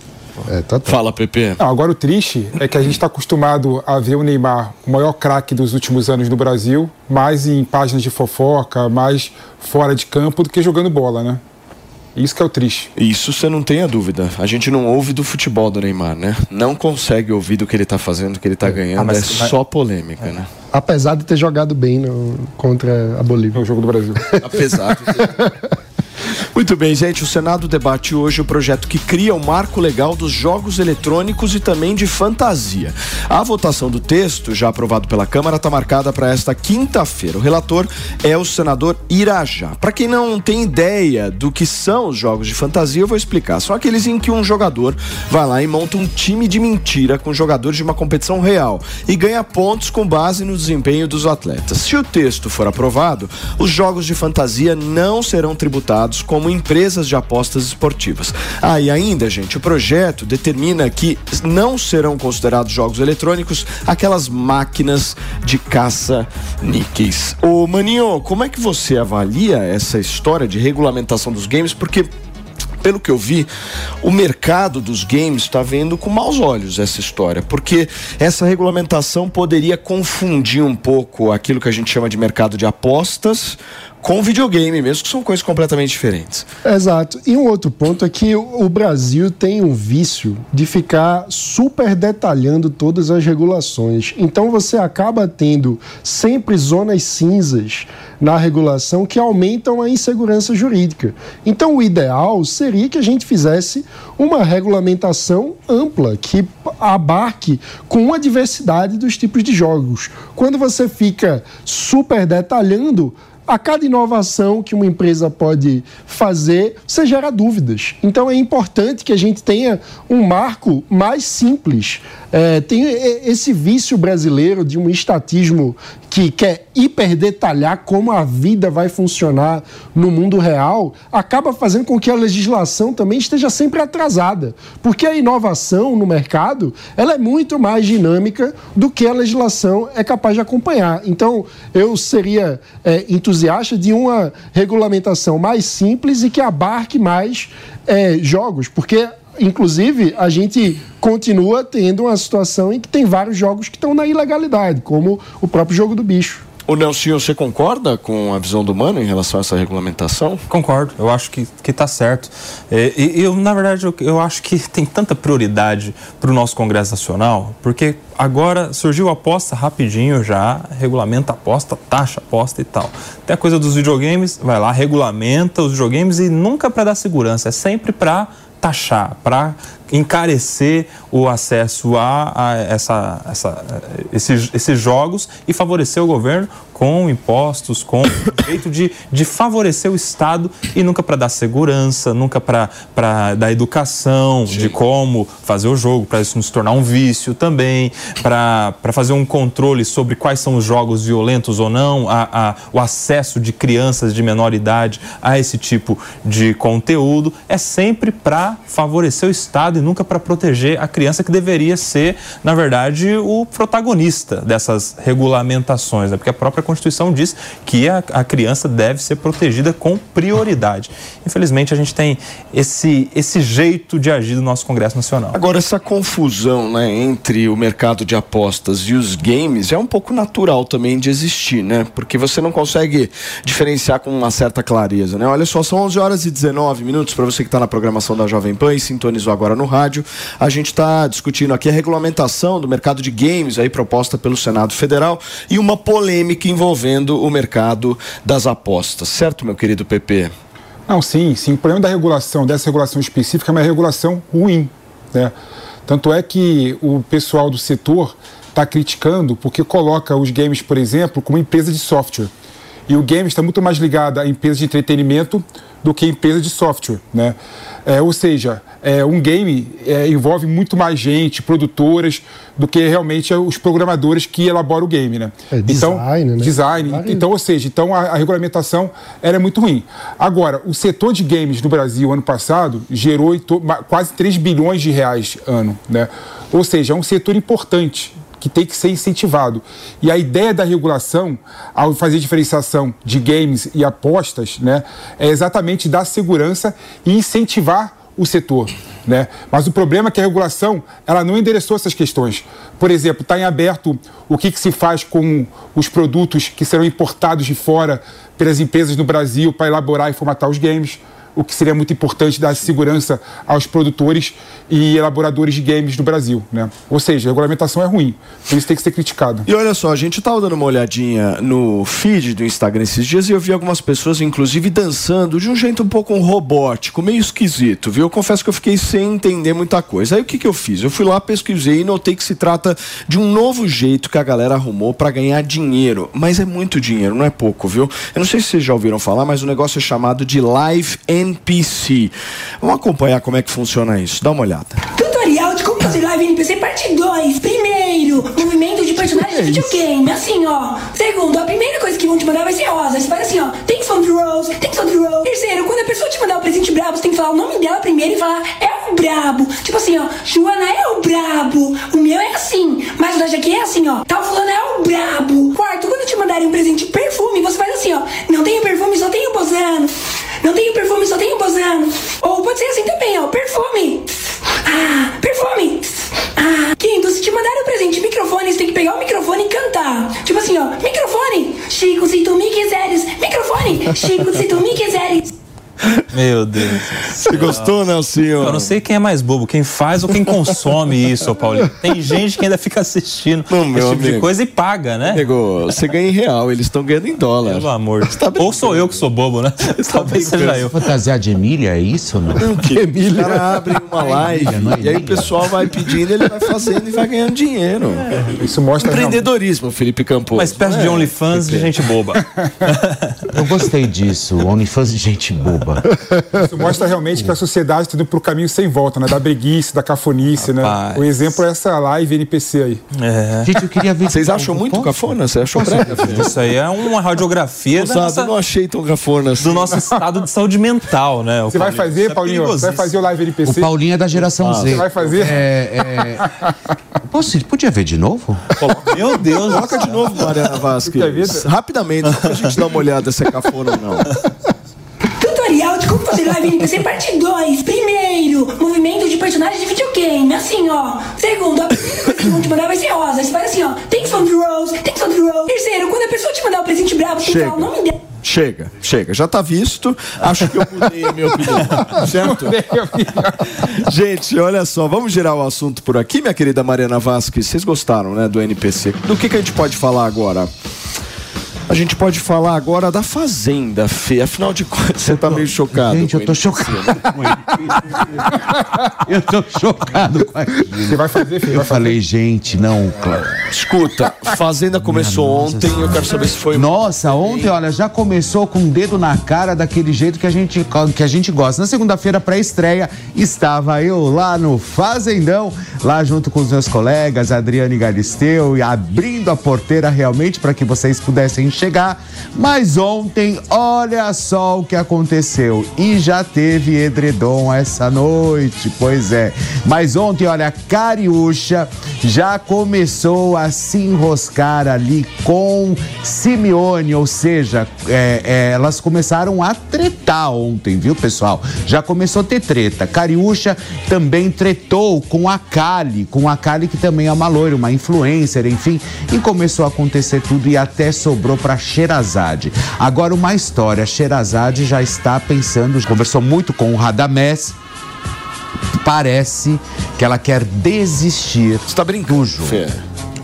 É, tá, tá. Fala, Pepe. Não, agora o triste é que a gente está acostumado a ver o Neymar, o maior craque dos últimos anos no Brasil, mais em páginas de fofoca, mais fora de campo do que jogando bola, né? Isso que é o triste. Isso você não tenha dúvida. A gente não ouve do futebol do Neymar, né? Não consegue ouvir do que ele tá fazendo, do que ele tá ganhando. Ah, mas é vai- só polêmica, né? Apesar de ter jogado bem no- contra a Bolívia. No jogo do Brasil. Apesar de ter... Muito bem, gente. O Senado debate hoje o projeto que cria o marco legal dos jogos eletrônicos e também de fantasia. A votação do texto, já aprovado pela Câmara, está marcada para esta quinta-feira. O relator é o senador Irajá. Para quem não tem ideia do que são os jogos de fantasia, eu vou explicar. São aqueles em que um jogador vai lá e monta um time de mentira com jogadores de uma competição real e ganha pontos com base no desempenho dos atletas. Se o texto for aprovado, os jogos de fantasia não serão tributados como empresas de apostas esportivas. Ah, e ainda, gente, o projeto determina que não serão considerados jogos eletrônicos aquelas máquinas de caça-níqueis. Ô, Maninho, como é que você avalia essa história de regulamentação dos games? Porque pelo que eu vi, o mercado dos games está vendo com maus olhos essa história, porque essa regulamentação poderia confundir um pouco aquilo que a gente chama de mercado de apostas com videogame mesmo, que são coisas completamente diferentes. Exato. E um outro ponto é que o Brasil tem um vício de ficar super detalhando todas as regulações. Então você acaba tendo sempre zonas cinzas na regulação que aumentam a insegurança jurídica. Então o ideal seria que a gente fizesse uma regulamentação ampla que abarque com a diversidade dos tipos de jogos. Quando você fica super detalhando, a cada inovação que uma empresa pode fazer, você gera dúvidas. Então é importante que a gente tenha um marco mais simples. É, tem e- esse vício brasileiro de um estatismo que quer hiperdetalhar como a vida vai funcionar no mundo real, acaba fazendo com que a legislação também esteja sempre atrasada. Porque a inovação no mercado ela é muito mais dinâmica do que a legislação é capaz de acompanhar. Então, eu seria é, entusiasta de uma regulamentação mais simples e que abarque mais é, jogos, porque inclusive a gente continua tendo uma situação em que tem vários jogos que estão na ilegalidade, como o próprio jogo do bicho. O Nelson, você concorda com a visão do Mano em relação a essa regulamentação? Concordo, eu acho que, que tá certo. É, e eu, na verdade, eu, eu acho que tem tanta prioridade para o nosso Congresso Nacional, porque agora surgiu a aposta rapidinho já, regulamenta aposta, taxa aposta e tal. Tem a coisa dos videogames, vai lá, regulamenta os videogames e nunca para dar segurança, é sempre para taxar, para encarecer o acesso a, a essa, essa, esses, esses jogos e favorecer o governo com impostos, com o jeito de, de favorecer o Estado e nunca para dar segurança, nunca para dar educação de como fazer o jogo, para isso não se tornar um vício também, para fazer um controle sobre quais são os jogos violentos ou não, a, a, o acesso de crianças de menor idade a esse tipo de conteúdo, é sempre para favorecer o Estado e nunca para proteger a criança que deveria ser, na verdade, o protagonista dessas regulamentações, né? porque a própria Constituição diz que a, a criança deve ser protegida com prioridade. Infelizmente, a gente tem esse, esse jeito de agir do nosso Congresso Nacional. Agora, essa confusão né, entre o mercado de apostas e os games é um pouco natural também de existir, né? Porque você não consegue diferenciar com uma certa clareza, né? Olha só, são 11 horas e 19 minutos para você que está na programação da Jovem Pan e sintonizou agora no rádio. A gente está discutindo aqui a regulamentação do mercado de games aí proposta pelo Senado Federal e uma polêmica envolvendo o mercado das apostas, certo, meu querido PP? Não, sim, sim. O problema da regulação, dessa regulação específica, é uma regulação ruim. Né? Tanto é que o pessoal do setor está criticando porque coloca os games, por exemplo, como empresa de software. E o game está muito mais ligado a empresa de entretenimento do que empresa de software, né? É, ou seja, é, um game é, envolve muito mais gente, produtoras, do que realmente os programadores que elaboram o game, né? É, design, então, né? Design. Então, ou seja, então a, a, regulamentação era muito ruim. Agora, o setor de games no Brasil ano passado gerou quase 3 bilhões de reais ano, né? Ou seja, é um setor importante que tem que ser incentivado. E a ideia da regulação, ao fazer diferenciação de games e apostas, né, é exatamente dar segurança e incentivar o setor. Né? Mas o problema é que a regulação ela não endereçou essas questões. Por exemplo, está em aberto o que, que se faz com os produtos que serão importados de fora pelas empresas no Brasil para elaborar e formatar os games o que seria muito importante dar segurança aos produtores e elaboradores de games do Brasil. Né? Ou seja, a regulamentação é ruim, por isso tem que ser criticado. E olha só, a gente estava dando uma olhadinha no feed do Instagram esses dias e eu vi algumas pessoas, inclusive, dançando de um jeito um pouco robótico, meio esquisito, viu? Eu confesso que eu fiquei sem entender muita coisa. Aí o que, que eu fiz? Eu fui lá, pesquisei e notei que se trata de um novo jeito que a galera arrumou para ganhar dinheiro. Mas é muito dinheiro, não é pouco, viu? Eu não sei se vocês já ouviram falar, mas o negócio é chamado de Live and NPC. Vamos acompanhar como é que funciona isso. Dá uma olhada. Tutorial de como fazer live NPC parte 2. Primeiro, movimento de personagem de videogame. Assim, ó. Segundo, a primeira coisa que vão te mandar vai ser rosa. Você faz assim, ó. Thanks for the rose, thanks for the rose. Terceiro, quando a pessoa te mandar o presente brabo, você tem que falar o nome dela primeiro e falar é o brabo. Tipo assim, ó. Joana é o brabo. O meu é assim. Mas o da Jaque é assim, ó. Tal fulano é o brabo. Quarto, quando te mandarem um presente perfume, você faz assim, ó. Não tenho perfume, só tenho bozano. Não tenho perfume, só tenho bozano. Ou pode ser assim também, ó. Perfume. Ah, perfume. Ah. Quinto, se te mandarem um presente microfone, você tem que pegar o microfone e cantar. Tipo assim, ó. Microfone. Chico, se tu me quiseres. Microfone. Chico, se tu me quiseres. Meu Deus. Você gostou, Nelsinho? Eu não sei quem é mais bobo, quem faz ou quem consome isso, Paulinho. Tem gente que ainda fica assistindo Não, esse tipo de amigo. coisa e paga, né? Amigo, você ganha em real, eles estão ganhando em dólar. Pelo amor. Tá ou sou eu que sou bobo, né? Talvez seja brincando. eu. Fantasiar de Emília, é isso? Não? Os caras abrem uma live não é e aí o Emília. pessoal vai pedindo, ele vai fazendo e vai ganhando dinheiro. Isso mostra Empreendedorismo, Felipe Campos. Uma espécie de OnlyFans de gente boba. Eu gostei disso. OnlyFans de gente boba. Isso mostra realmente que a sociedade está indo para o caminho sem volta, né? Da breguice, da cafonice, Rapaz. né? O exemplo é essa live NPC aí. É. Gente, eu queria ver. Vocês acham muito cafona? Você achou? Felipe? Isso aí é uma radiografia da nossa- eu não achei tão cafona assim. do nosso estado de saúde mental, né? Você vai fazer, Paulinho? Você vai fazer o live O NPC? Paulinho é da geração Z. Você vai fazer? É, é... Posso, podia ver de novo? Meu Deus. Coloca de novo, Mariana Vasquez. Rapidamente, só pra gente dar uma olhada se é cafona ou não. Como fazer live NPC parte 2. Primeiro, movimento de personagem de videogame. Assim, ó. Segundo, a primeira coisa que vão te mandar vai ser rosa. Você faz assim, ó. Thanks for the rose, thanks for the rose. Terceiro, quando a pessoa te mandar o presente brabo, você tem que Chega. falar o nome dela. Chega, chega. Já tá visto. Acho que eu mudei a minha opinião. Certo? Gente, olha só, vamos girar o assunto por aqui, minha querida Mariana Vasquez. Vocês gostaram, né, do NPC? Do que, que a gente pode falar agora? A gente pode falar agora da Fazenda, Fê. Afinal de contas, você tá meio chocado. Gente, eu tô chocado. eu tô chocado com aquilo. Você vai fazer, filho? Eu falei, gente, não, claro. Escuta, Fazenda começou ontem, eu quero saber se foi. Nossa, ontem, olha, já começou com o dedo na cara daquele jeito que a gente, que a gente gosta. Na segunda-feira, pré-estreia, estava eu lá no Fazendão, lá junto com os meus colegas, Adriane Galisteu, e abrindo a porteira realmente para que vocês pudessem chegar. Mas ontem, olha só o que aconteceu. E já teve edredom essa noite, pois é. Mas ontem, olha, Cariúcha já começou a se enroscar ali com Simeone, ou seja, é, é, elas começaram a tretar ontem, viu, pessoal? Já começou a ter treta. Cariúcha também tretou com a Kali, com a Kali que também é uma loira, uma influencer, enfim, e começou a acontecer tudo e até sobrou para Sherazade. Agora uma história, Sherazade já está pensando, conversou muito com o Radamés, parece que ela quer desistir Você tá brincando. Fê?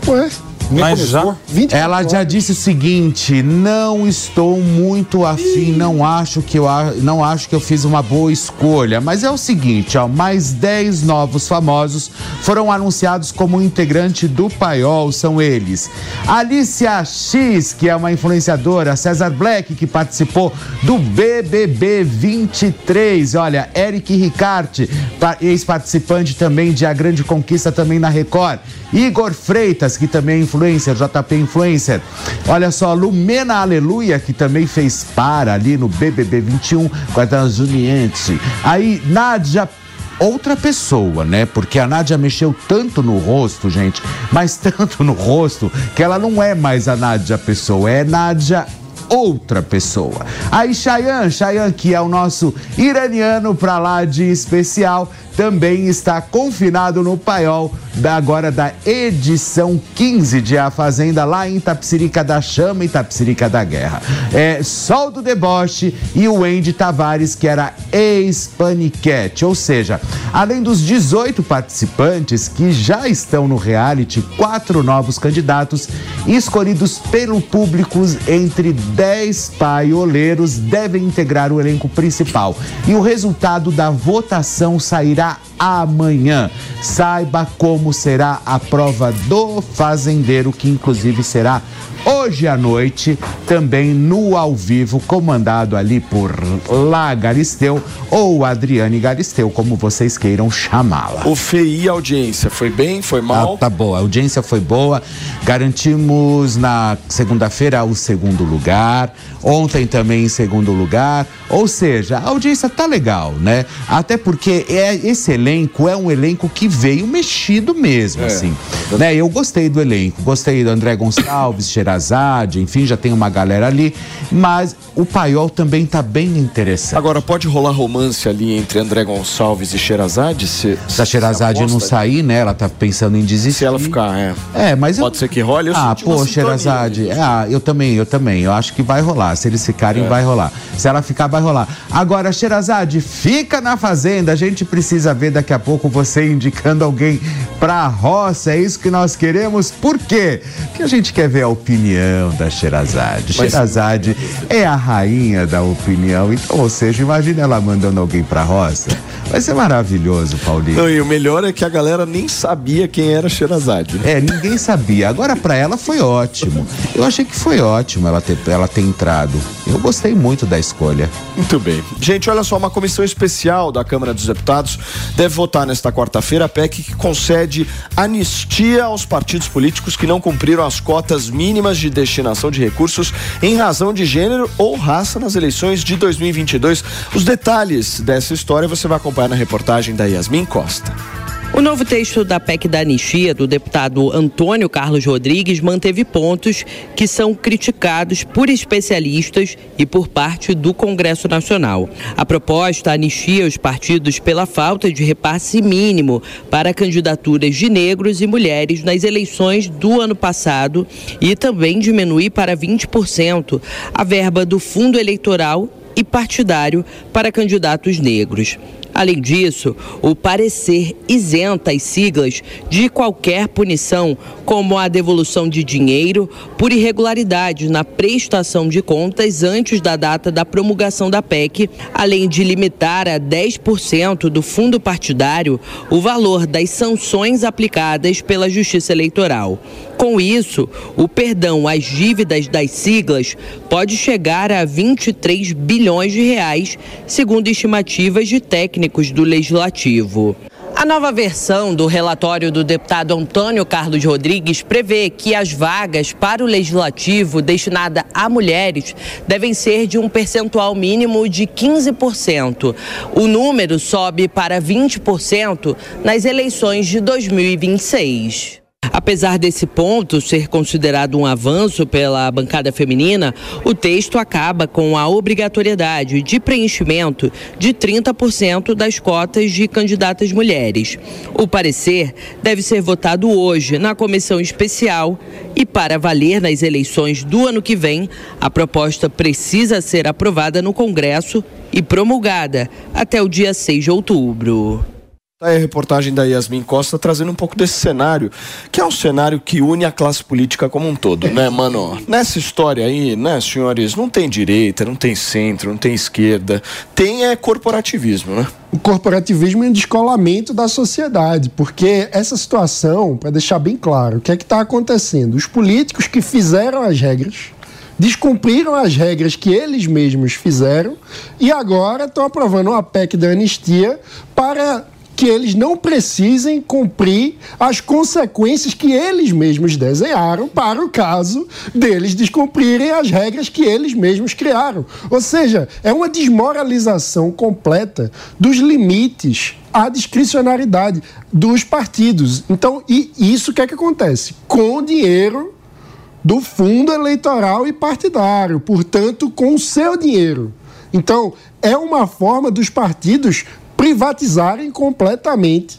Ué, Mas já. 20 Ela já disse o seguinte: não estou muito afim, não acho que eu não acho que eu fiz uma boa escolha. Mas é o seguinte, ó, mais 10 novos famosos foram anunciados como integrante do Paiol, são eles: Alicia X, que é uma influenciadora, César Black, que participou do BBB 23, olha, Eric Ricarte, pa- ex-participante também de A Grande Conquista também na Record. Igor Freitas, que também é influencer, JP influencer. Olha só, Lumena Aleluia, que também fez para ali no BBB 21 com a Dan Juliette. Aí, Nádia outra pessoa, né? Porque a Nádia mexeu tanto no rosto, gente, mas tanto no rosto, que ela não é mais a Nádia pessoa, é Nádia outra pessoa. Aí Chayan, Chayan que é o nosso iraniano pra lá de especial, também está confinado no paiol da agora da edição 15 de A Fazenda lá em Tapsirica da Chama e Tapsirica da Guerra. É Sol do Deboche e o Andy Tavares, que era ex-paniquete, ou seja, além dos 18 participantes que já estão no reality, quatro novos candidatos escolhidos pelo público entre 10 paioleiros devem integrar o elenco principal. E o resultado da votação sairá amanhã. Saiba como será a prova do fazendeiro, que inclusive será hoje à noite, também no ao vivo, comandado ali por Lá Galisteu ou Adriane Galisteu, como vocês queiram chamá-la. O FEI, a audiência, foi bem, foi Ah, mal? tá boa, a audiência foi boa. Garantimos na segunda-feira o segundo lugar, ontem também em segundo lugar. Ou seja, a audiência tá legal, né? Até porque é, esse elenco é um elenco que veio mexido mesmo, assim. Né? Eu gostei do elenco, gostei do André Gonçalves, Sherazade, enfim, já tem uma galera ali. Mas o Paiol também tá bem interessante. Agora, pode rolar romance ali entre André Gonçalves e Sherazade? Se, Se a Sherazade não sair, né? Ela tá pensando em desistir. Se ela ficar, é. É, mas eu... Pode ser que role, eu Ah, pô, nisso. Ah, eu também, eu também. Eu acho que vai rolar. Se eles ficarem, É. vai rolar. Se ela ficar, vai rolar. Agora, Sherazade, fica na fazenda. A gente precisa ver daqui a pouco você indicando alguém pra roça. É isso que nós queremos. Por quê? Porque a gente quer ver a opinião da Sherazade. Mas- Sherazade é a rainha da opinião. Então, ou seja, imagina ela mandando alguém pra roça. Vai ser maravilhoso, Paulinho. Não, e o melhor é que a galera nem sabia quem era Sherazade. né? É, ninguém sabia. Agora pra ela foi ótimo. Eu achei que foi ótimo ela ter, ela ter entrado. Eu gostei muito da escolha. Muito bem. Gente, olha só, uma comissão especial da Câmara dos Deputados deve votar nesta quarta-feira a PEC que concede anistia aos partidos políticos que não cumpriram as cotas mínimas de destinação de recursos em razão de gênero ou raça nas eleições de 2022. Os detalhes dessa história você vai acompanhar na reportagem da Yasmin Costa. O novo texto da PEC da anistia do deputado Antônio Carlos Rodrigues manteve pontos que são criticados por especialistas e por parte do Congresso Nacional. A proposta anistia os partidos pela falta de repasse mínimo para candidaturas de negros e mulheres nas eleições do ano passado e também diminui para 20% a verba do fundo eleitoral e partidário para candidatos negros. Além disso, o parecer isenta as siglas de qualquer punição, como a devolução de dinheiro por irregularidades na prestação de contas antes da data da promulgação da PEC, além de limitar a 10% do fundo partidário o valor das sanções aplicadas pela Justiça Eleitoral. Com isso, o perdão às dívidas das siglas pode chegar a 23 bilhões de reais, segundo estimativas de técnicos do Legislativo. A nova versão do relatório do deputado Antônio Carlos Rodrigues prevê que as vagas para o legislativo destinada a mulheres devem ser de um percentual mínimo de 15%. O número sobe para 20% nas eleições de 2026. Apesar desse ponto ser considerado um avanço pela bancada feminina, o texto acaba com a obrigatoriedade de preenchimento de 30% das cotas de candidatas mulheres. O parecer deve ser votado hoje na comissão especial e, para valer nas eleições do ano que vem, a proposta precisa ser aprovada no Congresso e promulgada até o dia 6 de outubro. Tá aí a reportagem da Yasmin Costa trazendo um pouco desse cenário, que é um cenário que une a classe política como um todo, né, mano? Nessa história aí, né, senhores, não tem direita, não tem centro, não tem esquerda, tem é corporativismo, né? O corporativismo é um descolamento da sociedade, porque essa situação, para deixar bem claro, o que é que está acontecendo? Os políticos que fizeram as regras, descumpriram as regras que eles mesmos fizeram e agora estão aprovando uma PEC da anistia para que eles não precisem cumprir as consequências que eles mesmos desenharam para o caso deles descumprirem as regras que eles mesmos criaram. Ou seja, é uma desmoralização completa dos limites à discricionariedade dos partidos. Então, e isso o que é que acontece? Com o dinheiro do fundo eleitoral e partidário, portanto, com o seu dinheiro. Então, é uma forma dos partidos privatizarem completamente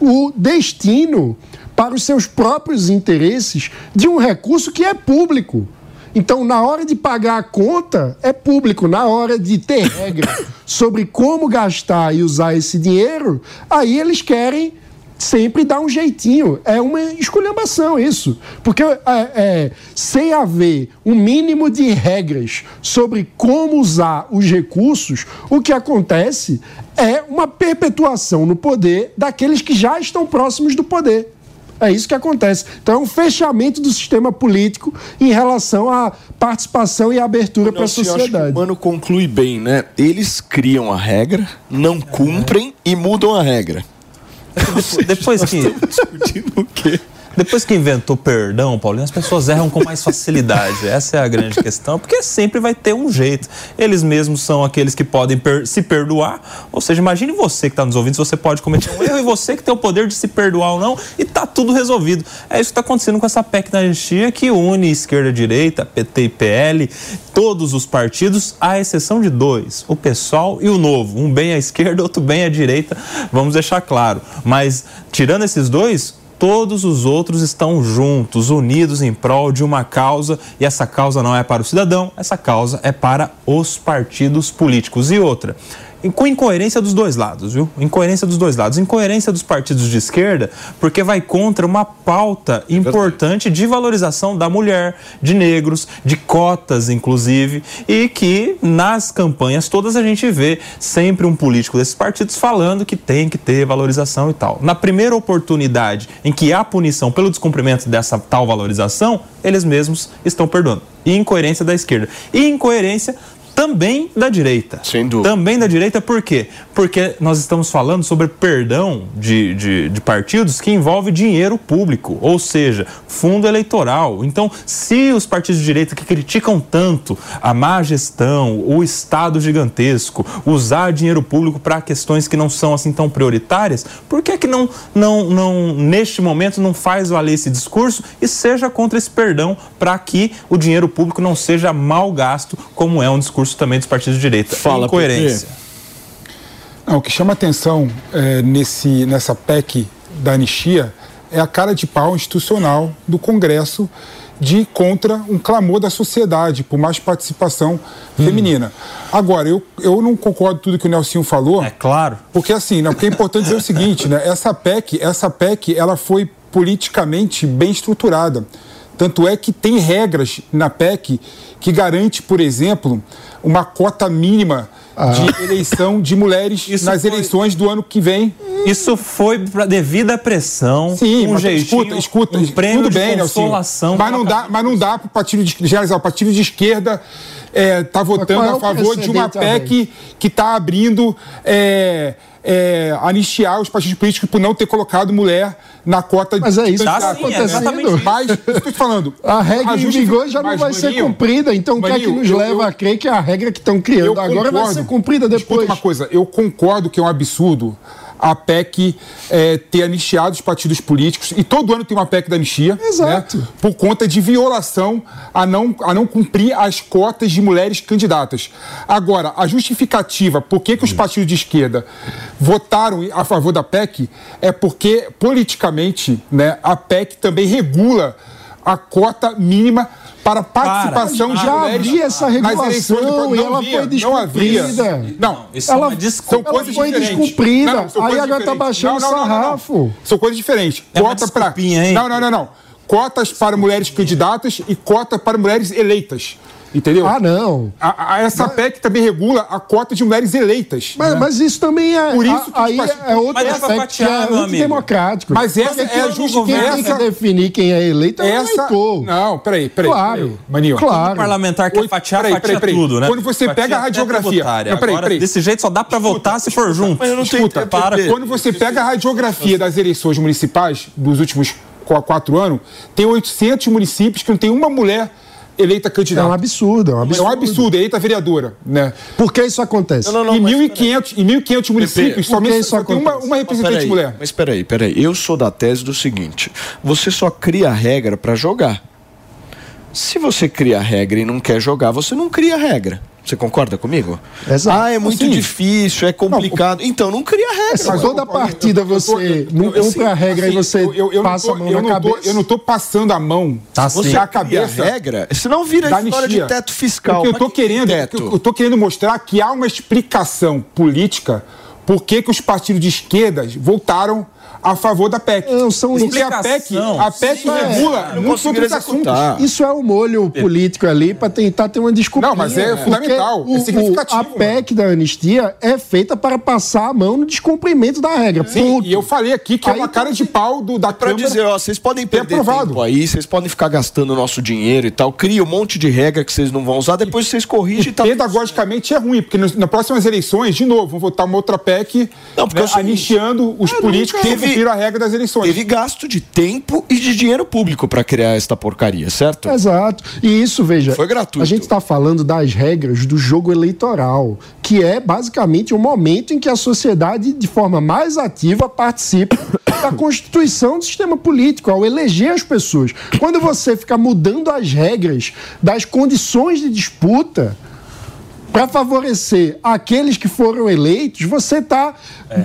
o destino para os seus próprios interesses de um recurso que é público. Então, na hora de pagar a conta, é público. Na hora de ter regra sobre como gastar e usar esse dinheiro, aí eles querem sempre dar um jeitinho. É uma esculhambação isso. Porque é, é, sem haver um mínimo de regras sobre como usar os recursos, o que acontece é uma perpetuação no poder daqueles que já estão próximos do poder. É isso que acontece. Então, é um fechamento do sistema político em relação à participação e abertura para a sociedade. o Mano conclui bem, né? Eles criam a regra, não cumprem e mudam a regra. Depois, depois que. discutindo o quê? Depois que inventou perdão, Paulinho, as pessoas erram com mais facilidade. Essa é a grande questão, porque sempre vai ter um jeito. Eles mesmos são aqueles que podem per se perdoar. Ou seja, imagine você que está nos ouvindo, você pode cometer um erro e você que tem o poder de se perdoar ou não, e tá tudo resolvido. É isso que está acontecendo com essa PEC da anistia que une esquerda e direita, PT e PL, todos os partidos, à exceção de dois: o PSOL e o Novo. Um bem à esquerda, outro bem à direita, vamos deixar claro. Mas, tirando esses dois, todos os outros estão juntos, unidos em prol de uma causa, e essa causa não é para o cidadão, essa causa é para os partidos políticos. E outra, com incoerência dos dois lados, viu? Incoerência dos dois lados. Incoerência dos partidos de esquerda, porque vai contra uma pauta importante de valorização da mulher, de negros, de cotas, inclusive, e que nas campanhas todas a gente vê sempre um político desses partidos falando que tem que ter valorização e tal. Na primeira oportunidade em que há punição pelo descumprimento dessa tal valorização, eles mesmos estão perdoando. E incoerência da esquerda. E incoerência também da direita. Sem dúvida. Também da direita, por quê? Porque nós estamos falando sobre perdão de, de, de, partidos que envolve dinheiro público, ou seja, fundo eleitoral. Então, se os partidos de direita que criticam tanto a má gestão, o Estado gigantesco, usar dinheiro público para questões que não são assim tão prioritárias, por que, que não, não, não, neste momento, não faz valer esse discurso e seja contra esse perdão para que o dinheiro público não seja mal gasto, como é um discurso também dos partidos de direita. Fala, Incoerência. Não, o que chama atenção é, nesse, nessa PEC da anistia é a cara de pau institucional do Congresso de ir contra um clamor da sociedade por mais participação feminina. Agora, eu, eu não concordo com tudo que o Nelsinho falou. É claro. Porque assim, né, porque é importante dizer o seguinte, né? Essa PEC, essa PEC, ela foi politicamente bem estruturada. Tanto é que tem regras na PEC que garante, por exemplo, uma cota mínima de eleição de mulheres nas foi- eleições do ano que vem. Isso foi pra- devido à pressão, Sim, um mas jeitinho, escuta, escuta, um prêmio tudo de bem, Nelson. consolação. Mas não dá, mas não dá para o partido de generalizar. O partido de esquerda está votando qual é a favor de uma PEC que está abrindo é, é, anistiar os partidos políticos por não ter colocado mulher na cota Mas é isso que de está candidato. acontecendo. Exatamente. Mas, tô te falando. A regra em justific- vigor já não mas, vai ser cumprida, então o que é que nos eu- leva eu- a crer que a regra que estão criando agora vai ser cumprida Escuta depois? uma coisa, eu concordo que é um absurdo a PEC é, ter anistiado os partidos políticos, e todo ano tem uma PEC da anistia, Exato. né, por conta de violação a não, a não cumprir as cotas de mulheres candidatas. Agora, a justificativa por que, que os partidos de esquerda votaram a favor da PEC é porque, politicamente, né, a PEC também regula a cota mínima para participação de já mulheres havia essa regulação Não e ela foi não havia. descumprida. Não, isso é ela, uma desculpa. ela coisas foi descumprida. Não, são aí coisas agora tá diferentes. baixando o Não, não, não, não, não. sarrafo. São coisas diferentes. É Cota para. Não, não, não, não. Cotas para mulheres candidatas e cota para mulheres eleitas. Entendeu? Ah, não. A, a- essa PEC também regula a cota de mulheres eleitas. Mas, né? mas isso também é. Por isso que a- aí partidos- é outro Mas aspecto que é antidemocrático. Mas essa é a quem- Quem justificativa. tem que definir quem é eleito é o Essa. eleitor. Não, peraí, peraí. Claro. peraí, Maninho. Claro. O parlamentar quer Oi, fatiar, peraí, fatia peraí, peraí. tudo, né? Quando você Fatia pega a radiografia-. Não, peraí, Agora, peraí. Desse jeito só dá pra votar se for junto. Mas eu não tenho Escuta, tempo, para. Quando você pega a radiografia das eleições municipais dos últimos qu- quatro anos, tem 800 municípios que não tem uma mulher eleita É candidata. um absurdo, é um É absurdo. um absurdo, eleita vereadora, né? Por que isso acontece? Não, não, em mas 1.500 em 1.500 municípios, somente isso só tem uma, uma Mas representante peraí, mulher. Mas peraí, peraí. Eu sou da tese do seguinte: você só cria regra pra jogar. Se você cria regra e não quer jogar, você não cria regra. Você concorda comigo? Exato. Ah, é muito Sim. difícil, é complicado. Então não cria regra. Se toda partida você não cumpre a regra e você eu, eu, eu passa não a tô, mão eu na não tô- cabeça. eu não tô passando a mão Tá Você na cria cabeça regra, senão vira história de anistia. teto fiscal. O que eu Mas tô que querendo, teto? eu tô querendo mostrar que há uma explicação política por que, que os partidos de esquerda voltaram a favor da PEC. Não, são Porque a PEC, a PEC Sim, é. regula Não muitos outros assuntos. executar. Isso é um molho político ali para tentar ter uma desculpa. Não, mas é fundamental, é significativo, a PEC da anistia é feita para passar a mão no descumprimento da regra. Sim, e eu falei aqui que é Aí uma cara de pau do, da Pra Câmara. dizer, ó, vocês podem perder aprovado. tempo aí, vocês podem ficar gastando nosso dinheiro e tal, cria um monte de regra que vocês não vão usar, depois vocês corrigem e tá Pedagogicamente é ruim, porque nas próximas eleições, de novo, vão votar uma outra PEC Não, porque né, é o anistiando os políticos que não teve- a regra das eleições. Teve gasto de tempo e de dinheiro público pra criar esta porcaria, certo? Exato. E isso, veja. Foi gratuito. A gente está falando das regras do jogo eleitoral, que é basicamente o momento em que a sociedade, de forma mais ativa, participa da constituição do sistema político, ao eleger as pessoas. Quando você fica mudando as regras das condições de disputa para favorecer aqueles que foram eleitos, você está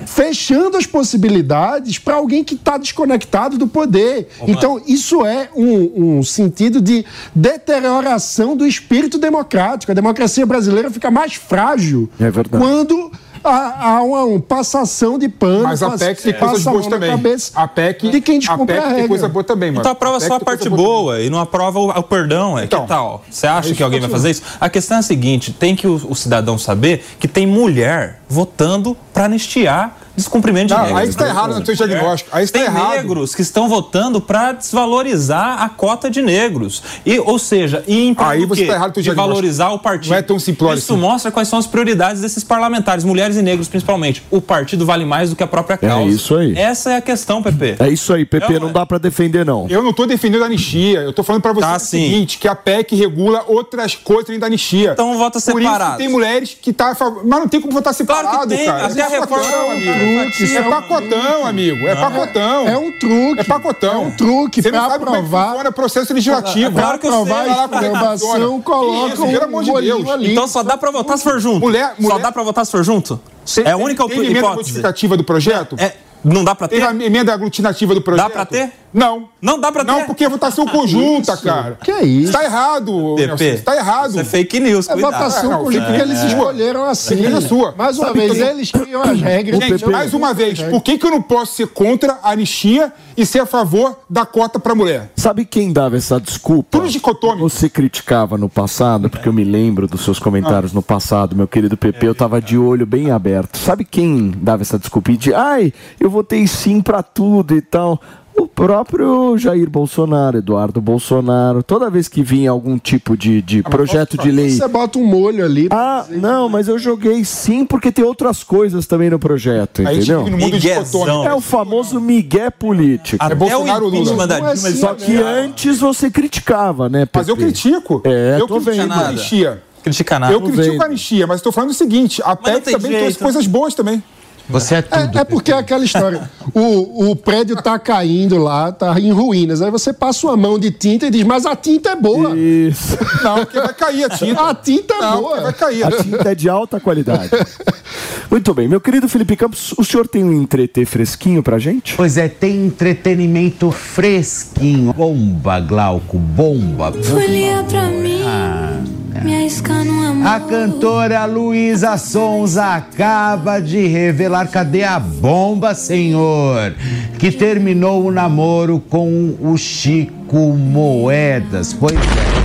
fechando as possibilidades para alguém que está desconectado do poder. Então, isso é um, um sentido de deterioração do espírito democrático. A democracia brasileira fica mais frágil É verdade. quando há, há uma, uma passação de pano. Mas a passa- PEC tem coisas a boas também. cabeça A PEC, de quem a descumpre a, PEC tem regra. coisa boa também, mano. Então aprova PEC só a parte boa boa e não aprova o, o perdão. É Então, que tal? Você acha isso que alguém vai fazer isso? A questão é a seguinte: tem que o, o cidadão saber que tem mulher votando para anistiar descumprimento de Não, regras. aí está errado no seu diagnóstico. Aí está tem errado. negros que estão votando para desvalorizar a cota de negros. E, ou seja, e em Aí você tá errado teu de valorizar o partido. Não é tão simplório Isso assim. mostra quais são as prioridades desses parlamentares, mulheres e negros principalmente. O partido vale mais do que a própria causa. isso aí. Essa é a questão, Pepe. É isso aí, PP, Não, não é. dá pra defender, não. Eu não estou defendendo a anistia, eu estou falando para você Tá, o seguinte, que a PEC regula outras coisas além da anistia. Então vota Por separado. isso tem mulheres que tá a favor... Mas não tem como votar Claro que tem, cara. até a é reforma é é um pacotão, amigo. É pacotão. É um truque. É pacotão. É um truque Você não pra é aprovar- funciona o processo legislativo. Claro que eu sei. lá é funciona. coloca Isso, pelo um amor de Deus. Então só dá pra votar se for junto. Mulher- Só dá pra votar se for junto? Tem- é a única tem emenda hipótese. modificativa do projeto? É, não dá pra ter? Teve a emenda aglutinativa do projeto? Dá pra ter? Não. Não dá pra ter? Não, porque é votação conjunta, cara. Que é isso? Tá errado, Nelson. PP. Tá errado. Isso é fake news, É cuidado. votação É, não, conjunta é, porque eles é. escolheram assim. É sua. Mais uma Sabe vez, que eles criam as regras. Gente, Não- mais uma vez, por que, que eu não posso ser contra a anistia e ser a favor da cota pra mulher? Sabe quem dava essa desculpa? Tudo dicotômico. Você criticava no passado, porque eu me lembro dos seus comentários no passado, meu querido PP, eu tava de olho bem aberto. Sabe quem dava essa desculpa? E de, ai, eu votei sim pra tudo e tal. O próprio Jair Bolsonaro, Eduardo Bolsonaro, toda vez que vinha algum tipo de, de projeto de lei. Você bota um molho ali. Ah, não, mas eu joguei sim porque tem outras coisas também no projeto, A gente entendeu? no mundo. É o famoso migué político. Até Bolsonaro o Lula? Não é assim, Só que antes você criticava, né? Mas eu critico. É, eu tô critico vendo. a anistia. critica nada. Eu critico vendo. a anistia, mas estou falando o seguinte: a PEC também trouxe jeito. coisas boas também. Você é tudo. É, é porque é aquela história. O, o prédio tá caindo lá, tá em ruínas. Aí você passa uma mão de tinta e diz, mas a tinta é boa. Isso. Não, porque vai cair a tinta. A tinta é Não, boa. vai cair. A tinta é de alta qualidade. Muito bem. Meu querido Felipe Campos, o senhor tem um entreter fresquinho pra gente? Pois é, tem entretenimento fresquinho. Bomba, Glauco, bomba. Folia pra mim, A cantora Luísa Sonza acaba de revelar cadê a bomba, senhor? Que terminou o namoro com o Chico Moedas. Pois é.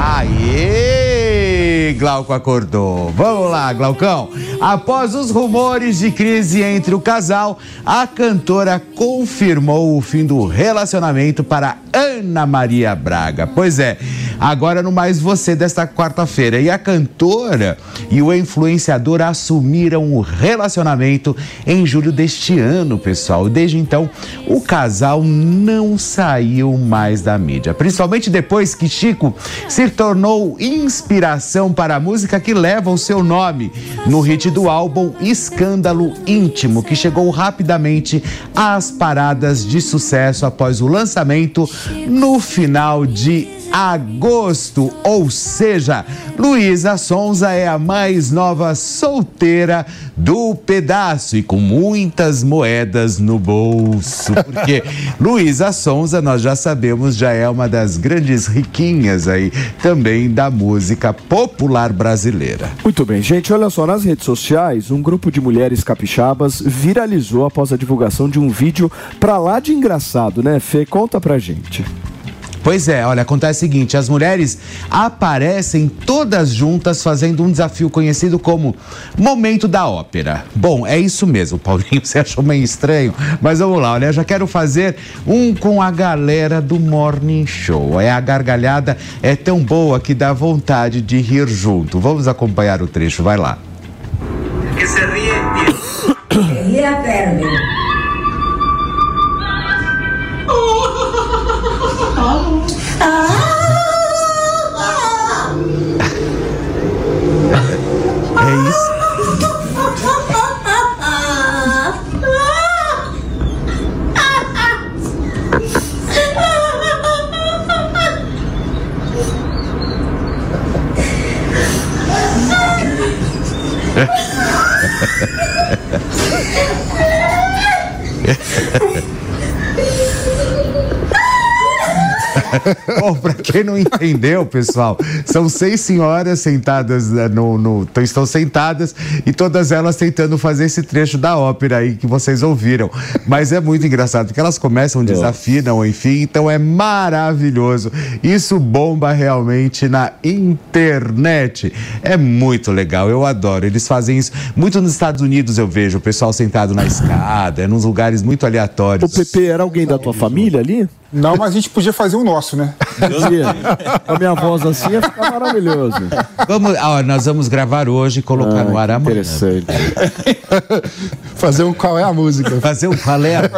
Aê! Glauco acordou. Vamos lá, Glaucão. Após os rumores de crise entre o casal, a cantora confirmou o fim do relacionamento para Ana Maria Braga. Pois é, agora no Mais Você desta quarta-feira. E a cantora e o influenciador assumiram o relacionamento em julho deste ano, pessoal. Desde então, o casal não saiu mais da mídia. Principalmente depois que Chico se tornou inspiração para a música que leva o seu nome no hit do álbum Escândalo Íntimo, que chegou rapidamente às paradas de sucesso após o lançamento no final de agosto. Ou seja, Luísa Sonza é a mais nova solteira do pedaço e com muitas moedas no bolso. Porque Luísa Sonza, nós já sabemos, já é uma das grandes riquinhas aí também da música popular brasileira. Muito bem, gente. Olha só, nas redes sociais, um grupo de mulheres capixabas viralizou após a divulgação de um vídeo pra lá de engraçado, né, Fê? Conta pra gente. Pois é, olha, acontece o seguinte: as mulheres aparecem todas juntas fazendo um desafio conhecido como Momento da Ópera. Bom, é isso mesmo, Paulinho, você achou meio estranho, mas vamos lá, olha, eu já quero fazer um com a galera do Morning Show. É a gargalhada é tão boa que dá vontade de rir junto. Vamos acompanhar o trecho, vai lá. Que se ríe Ria perde. É Yeah. Bom, pra quem não entendeu, pessoal, são seis senhoras sentadas né, no, no- estão sentadas e todas elas tentando fazer esse trecho da ópera aí que vocês ouviram. Mas é muito engraçado, porque elas começam, desafinam, enfim, então é maravilhoso. Isso bomba realmente na internet. É muito legal, eu adoro. Eles fazem isso muito nos Estados Unidos, eu vejo o pessoal sentado na escada, é nos lugares muito O aleatórios. PP era alguém da tua família ali? Não, mas a gente podia fazer o nosso, né? Com a minha voz assim ia ficar maravilhoso. Vamos, ó, nós vamos gravar hoje e colocar no ar amanhã. Interessante. Fazer um qual é a música. Fazer um qual é a...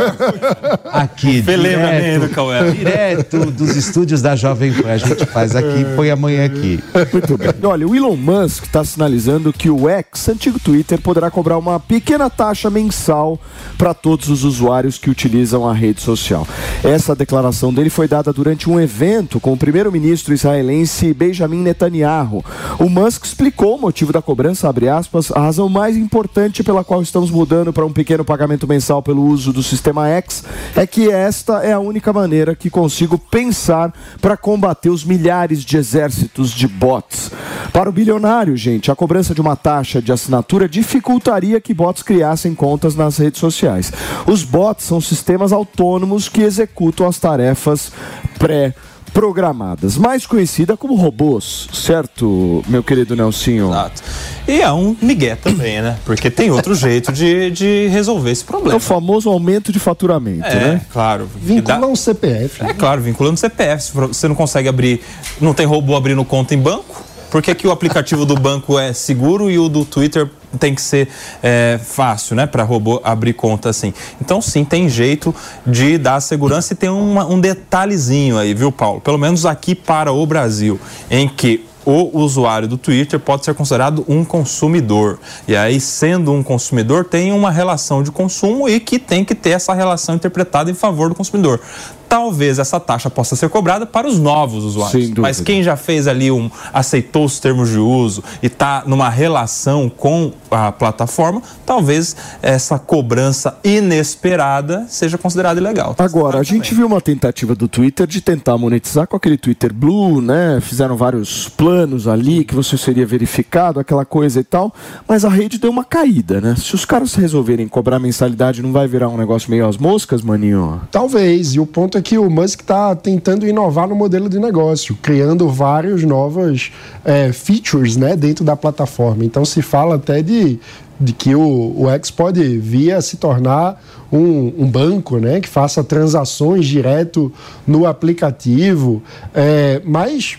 aqui direto, do qual é. direto dos estúdios da Jovem Pan. A gente faz aqui e põe amanhã aqui. Muito bem. Olha, o Elon Musk está sinalizando que o X, antigo Twitter, poderá cobrar uma pequena taxa mensal para todos os usuários que utilizam a rede social. Essa declaração declaração dele foi dada durante um evento com o primeiro-ministro israelense Benjamin Netanyahu. O Musk explicou o motivo da cobrança, abre aspas, a razão mais importante pela qual estamos mudando para um pequeno pagamento mensal pelo uso do sistema X é que esta é a única maneira que consigo pensar para combater os milhares de exércitos de bots. Para o bilionário, gente, a cobrança de uma taxa de assinatura dificultaria que bots criassem contas nas redes sociais. Os bots são sistemas autônomos que executam as tarefas pré programadas, mais conhecida como robôs, certo, meu querido Nelsinho? Exato. E é um migué também, né? Porque tem outro jeito de, de resolver esse É problema. o famoso aumento de faturamento, É, né? claro. Vincula Dá- um CPF. É claro, vinculando CPF. Se você não consegue abrir, não tem robô abrindo conta em banco, por que, que o aplicativo do banco é seguro e o do Twitter tem que ser é, fácil, né, para robô abrir conta assim? Então, sim, tem jeito de dar segurança e tem uma- um detalhezinho aí, viu, Paulo? Pelo menos aqui para o Brasil, em que o usuário do Twitter pode ser considerado um consumidor. E aí, sendo um consumidor, tem uma relação de consumo e que tem que ter essa relação interpretada em favor do consumidor. Talvez essa taxa possa ser cobrada para os novos usuários. Mas quem já fez ali um aceitou os termos de uso e está numa relação com a plataforma, talvez essa cobrança inesperada seja considerada ilegal. Agora, a gente viu uma tentativa do Twitter de tentar monetizar com aquele Twitter Blue, né? Fizeram vários planos ali que você seria verificado, aquela coisa e tal, mas a rede deu uma caída, né? Se os caras resolverem cobrar mensalidade, não vai virar um negócio meio às moscas, maninho? Talvez, e o ponto é que o Musk está tentando inovar no modelo de negócio, criando vários novos é, features né, dentro da plataforma. Então se fala até de, de que o, o X pode vir a se tornar um, um banco né, que faça transações direto no aplicativo, é, mas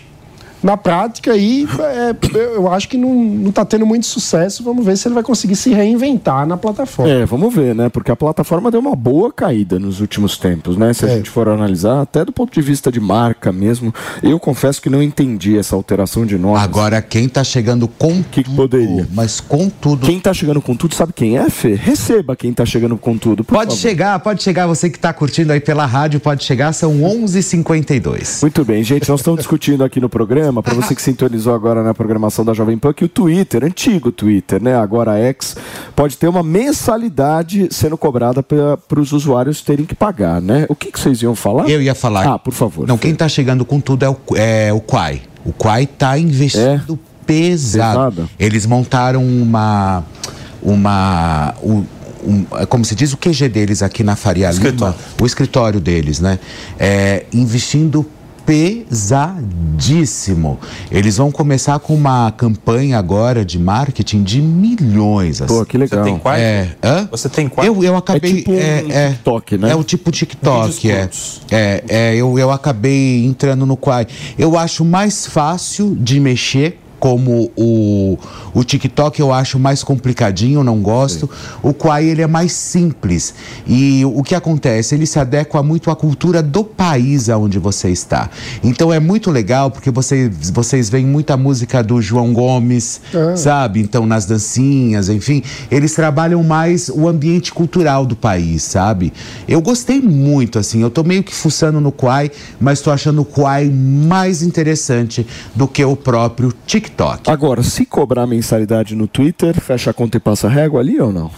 na prática aí é, eu acho que não está tendo muito sucesso. Vamos ver se ele vai conseguir se reinventar na plataforma. É, vamos ver, né? Porque a plataforma deu uma boa caída nos últimos tempos, né? Se a É. gente for analisar, até do ponto de vista de marca mesmo, eu confesso que não entendi essa alteração de nome. Agora, quem tá chegando com que, que poderia? Mas com tudo. Quem tá chegando com tudo, sabe quem é, Fê? Receba quem tá chegando com tudo. por Pode favor. chegar, pode chegar. Você que está curtindo aí pela rádio, pode chegar. São 11h52. Muito bem, gente, nós estamos discutindo aqui no programa, para você que sintonizou agora na programação da Jovem Pan, que o Twitter, antigo Twitter, né, agora X, pode ter uma mensalidade sendo cobrada para os usuários terem que pagar, né? O que, que vocês iam falar? Eu ia falar. Ah, por favor. Não, quem está chegando com tudo é o, é o Quai. O Quai está investindo pesado. Pesado? Eles montaram uma. Uma. um- um- é como se diz o QG deles aqui na Faria Lima, o escritório deles, né? É, investindo pesadíssimo. Eles vão começar com uma campanha agora de marketing de milhões. Pô, assim. que legal. Você tem Quai? É, hã? Você tem Quai? Eu, eu acabei. É tipo um é, TikTok, né? É o tipo TikTok, é. É, é eu, eu acabei entrando no Quai. Eu acho mais fácil de mexer. Como o, o TikTok eu acho mais complicadinho, não gosto. O Quai ele é mais simples. E o que acontece? Ele se adequa muito à cultura do país aonde você está. Então é muito legal porque você, vocês veem muita música do João Gomes, Ah. sabe? Então, nas dancinhas, enfim, eles trabalham mais o ambiente cultural do país, sabe? Eu gostei muito, assim, eu tô meio que fuçando no Quai, mas tô achando o Quai mais interessante do que o próprio TikTok. Agora, se cobrar mensalidade no Twitter, fecha a conta e passa a régua ali ou não?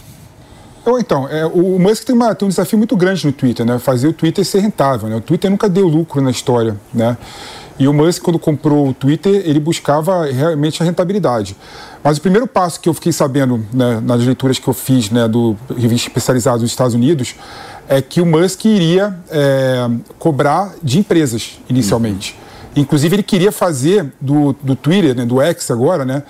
Ou então, é, o Musk tem, uma- tem um desafio muito grande no Twitter, né? Fazer o Twitter ser rentável, né? O Twitter nunca deu lucro na história, né? E o Musk, quando comprou o Twitter, ele buscava realmente a rentabilidade. Mas o primeiro passo que eu fiquei sabendo né, nas leituras que eu fiz né, do revista especializada dos Estados Unidos é que o Musk iria é, cobrar de empresas inicialmente. Inclusive, ele queria fazer do, do Twitter, né, do X agora, né,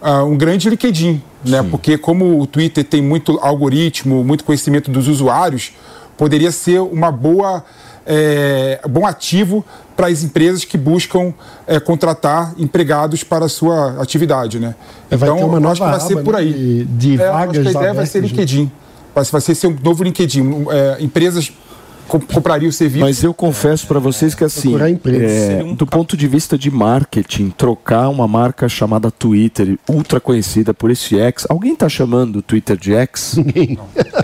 ah, um grande LinkedIn, né? Porque como o Twitter tem muito algoritmo, muito conhecimento dos usuários, poderia ser uma boa é, bom ativo para as empresas que buscam é, contratar empregados para a sua atividade, né? É, vai ter uma nova acho que vai ser aba, por né, aí. de- de É, eu acho que vagas a ideia vai ser né? LinkedIn. Vai, vai ser, ser um novo LinkedIn. é, empresas compraria o serviço. Mas eu confesso pra vocês que assim, é, do ponto de vista de marketing, trocar uma marca chamada Twitter, ultra conhecida por esse X, alguém tá chamando o Twitter de X?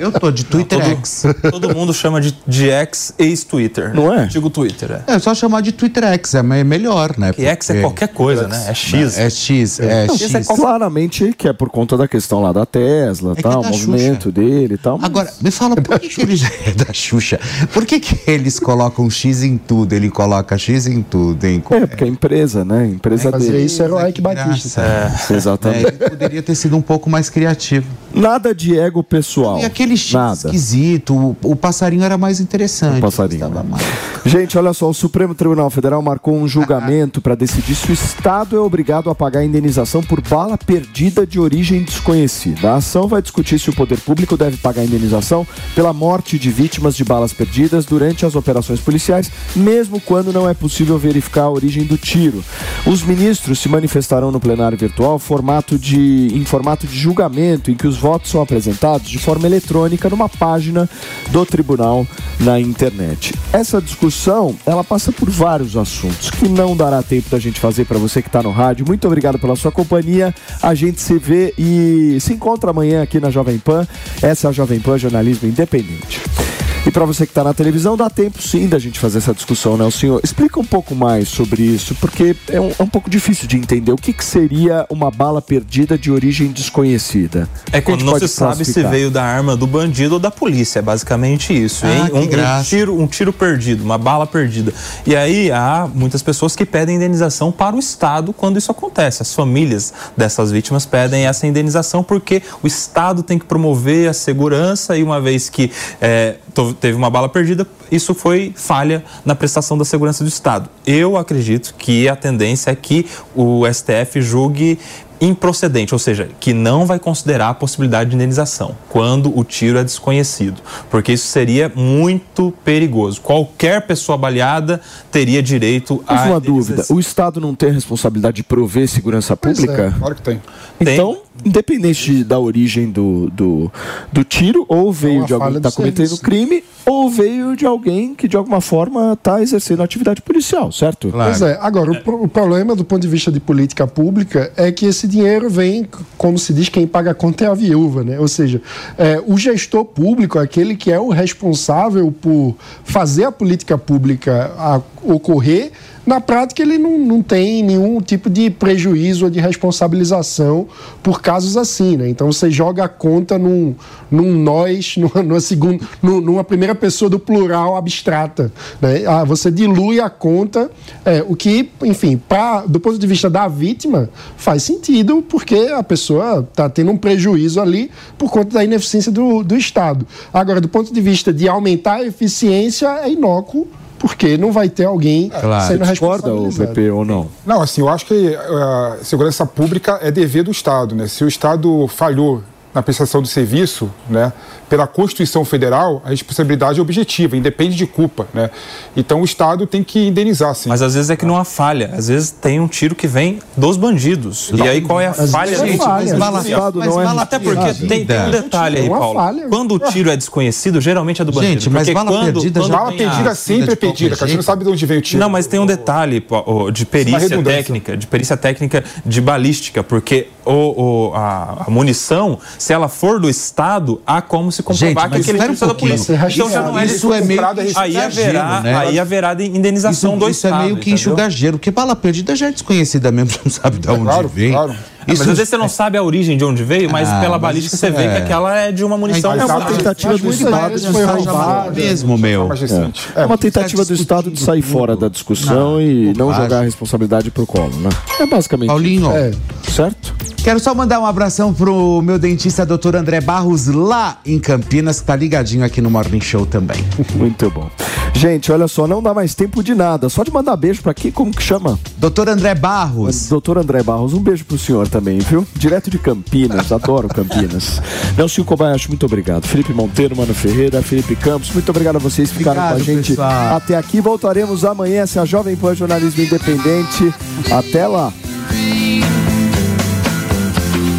Eu tô de Twitter X. Todo mundo chama de, de X ex-Twitter. Não é? Digo Twitter, é. É só chamar de Twitter X, é me- melhor, né? Que X é qualquer coisa, né? É X. É X, é Não, X. Claramente que é por conta da questão lá da Tesla, É tal, da o movimento dele e tal. mas- Agora, me fala, por que, que eles. É da Xuxa. Por que, que eles colocam X em tudo? Ele coloca X em tudo, hein? É, porque a empresa, né? A empresa Fazer dele. isso era o Ike Batista. É. Exatamente. É, ele poderia ter sido um pouco mais criativo. Nada de ego pessoal. E aquele X Nada. esquisito, o, o passarinho era mais interessante. O passarinho, Estava né? mais- Gente, olha só, o Supremo Tribunal Federal marcou um julgamento para decidir se o Estado é obrigado a pagar indenização por bala perdida de origem desconhecida. A ação vai discutir se o poder público deve pagar indenização pela morte de vítimas de balas perdidas durante as operações policiais, mesmo quando não é possível verificar a origem do tiro. Os ministros se manifestarão no plenário virtual formato de, em formato de julgamento, em que os votos são apresentados de forma eletrônica numa página do tribunal na internet. Essa discussão, ela passa por vários assuntos que não dará tempo da gente fazer para você que está no rádio. Muito obrigado pela sua companhia. A gente se vê e se encontra amanhã aqui na Jovem Pan. Essa é a Jovem Pan Jornalismo Independente. E para você que está na televisão, dá tempo sim da gente fazer essa discussão, né, o senhor? Explica um pouco mais sobre isso, porque é um, é um pouco difícil de entender. O que, que seria uma bala perdida de origem desconhecida? É quando não se sabe se veio da arma do bandido ou da polícia. É basicamente isso. Ah, Um, um tiro, um tiro perdido, uma bala perdida. E aí há muitas pessoas que pedem indenização para o Estado quando isso acontece. As famílias dessas vítimas pedem essa indenização porque o Estado tem que promover a segurança e uma vez que é, teve uma bala perdida, isso foi falha na prestação da segurança do Estado. Eu acredito que a tendência é que o STF julgue improcedente, ou seja, que não vai considerar a possibilidade de indenização quando o tiro é desconhecido, porque isso seria muito perigoso. Qualquer pessoa baleada teria direito Mas a uma dúvida, o Estado não tem a responsabilidade de prover segurança Pois pública? é, claro que tem. Tem. Independente da origem do, do, do tiro, ou veio uma de alguém que está do cometendo serviço. crime, ou veio de alguém que de alguma forma está exercendo atividade policial, certo? Pois é, agora, o, pro- o problema do ponto de vista de política pública é que esse dinheiro vem, como se diz, quem paga a conta é a viúva, né? Ou seja, é, o gestor público, aquele que é o responsável por fazer a política pública a- ocorrer, na prática ele não, não tem nenhum tipo de prejuízo ou de responsabilização por casos assim, né? Então você joga a conta num, num nós, numa, numa, segunda, num- numa primeira pessoa do plural abstrata, né? Ah, você dilui a conta, é, o que, enfim, pra, do ponto de vista da vítima, faz sentido, porque a pessoa está tendo um prejuízo ali por conta da ineficiência do, do Estado. Agora, do ponto de vista de aumentar a eficiência, é inócuo, porque não vai ter alguém Claro. sendo Discorda o. PP ou não? Não, assim, eu acho que a segurança pública é dever do Estado, né? Se o Estado falhou na prestação do serviço, né, pela Constituição Federal, a responsabilidade é objetiva, independe de culpa, né? Então o Estado tem que indenizar, sim. Mas às vezes é que não há falha. Às vezes tem um tiro que vem dos bandidos. E aí qual é a falha? vezes é gente? falha, Mas Estado mas não é Até porque tem, tem um detalhe aí, É Paulo. falha. Quando o tiro é desconhecido, geralmente é do bandido. Gente, mas bala quando, perdida quando Bala a- perdida sempre é perdida. Você jeito. não sabe de onde vem o tiro. Não, mas tem um detalhe de perícia redundância. técnica, de perícia técnica de balística, porque o, o- a, a munição, se ela for do Estado, há como se comprovar Gente, que mas aquele tiro um é da pouquinho. polícia. Então já não é Isso é meio que aí haverá, gelo, né? aí haverá de indenização Isso, do isso Estado. é meio que enxugar gelo, porque bala perdida já é desconhecida mesmo, você não sabe de onde claro, vem. claro. É, mas Isso- às vezes você não sabe a origem de onde veio, mas Ah, pela mas balística isso você vê é- que aquela é de uma munição Mas É uma tentativa Mas do Estado de foi mesmo, meu. É uma tentativa do Estado de sair fora da discussão e não jogar a responsabilidade pro colo, né? É basicamente Paulinho, É. isso, certo? Quero só mandar um abração pro meu dentista, doutor André Barros, lá em Campinas, que tá ligadinho aqui no Morning Show também. Muito bom. Gente, olha só, não dá mais tempo de nada. Só de mandar beijo pra quem? Como que chama? Doutor André Barros. Doutor André Barros, um beijo pro senhor também, viu? Direto de Campinas, adoro Campinas. Nelson Kobayashi, muito obrigado. Felipe Monteiro, Mano Ferreira, Felipe Campos, muito obrigado a vocês que ficaram com a gente pessoal. até aqui. Voltaremos amanhã, essa é a Jovem Pan Jornalismo Independente. Até lá.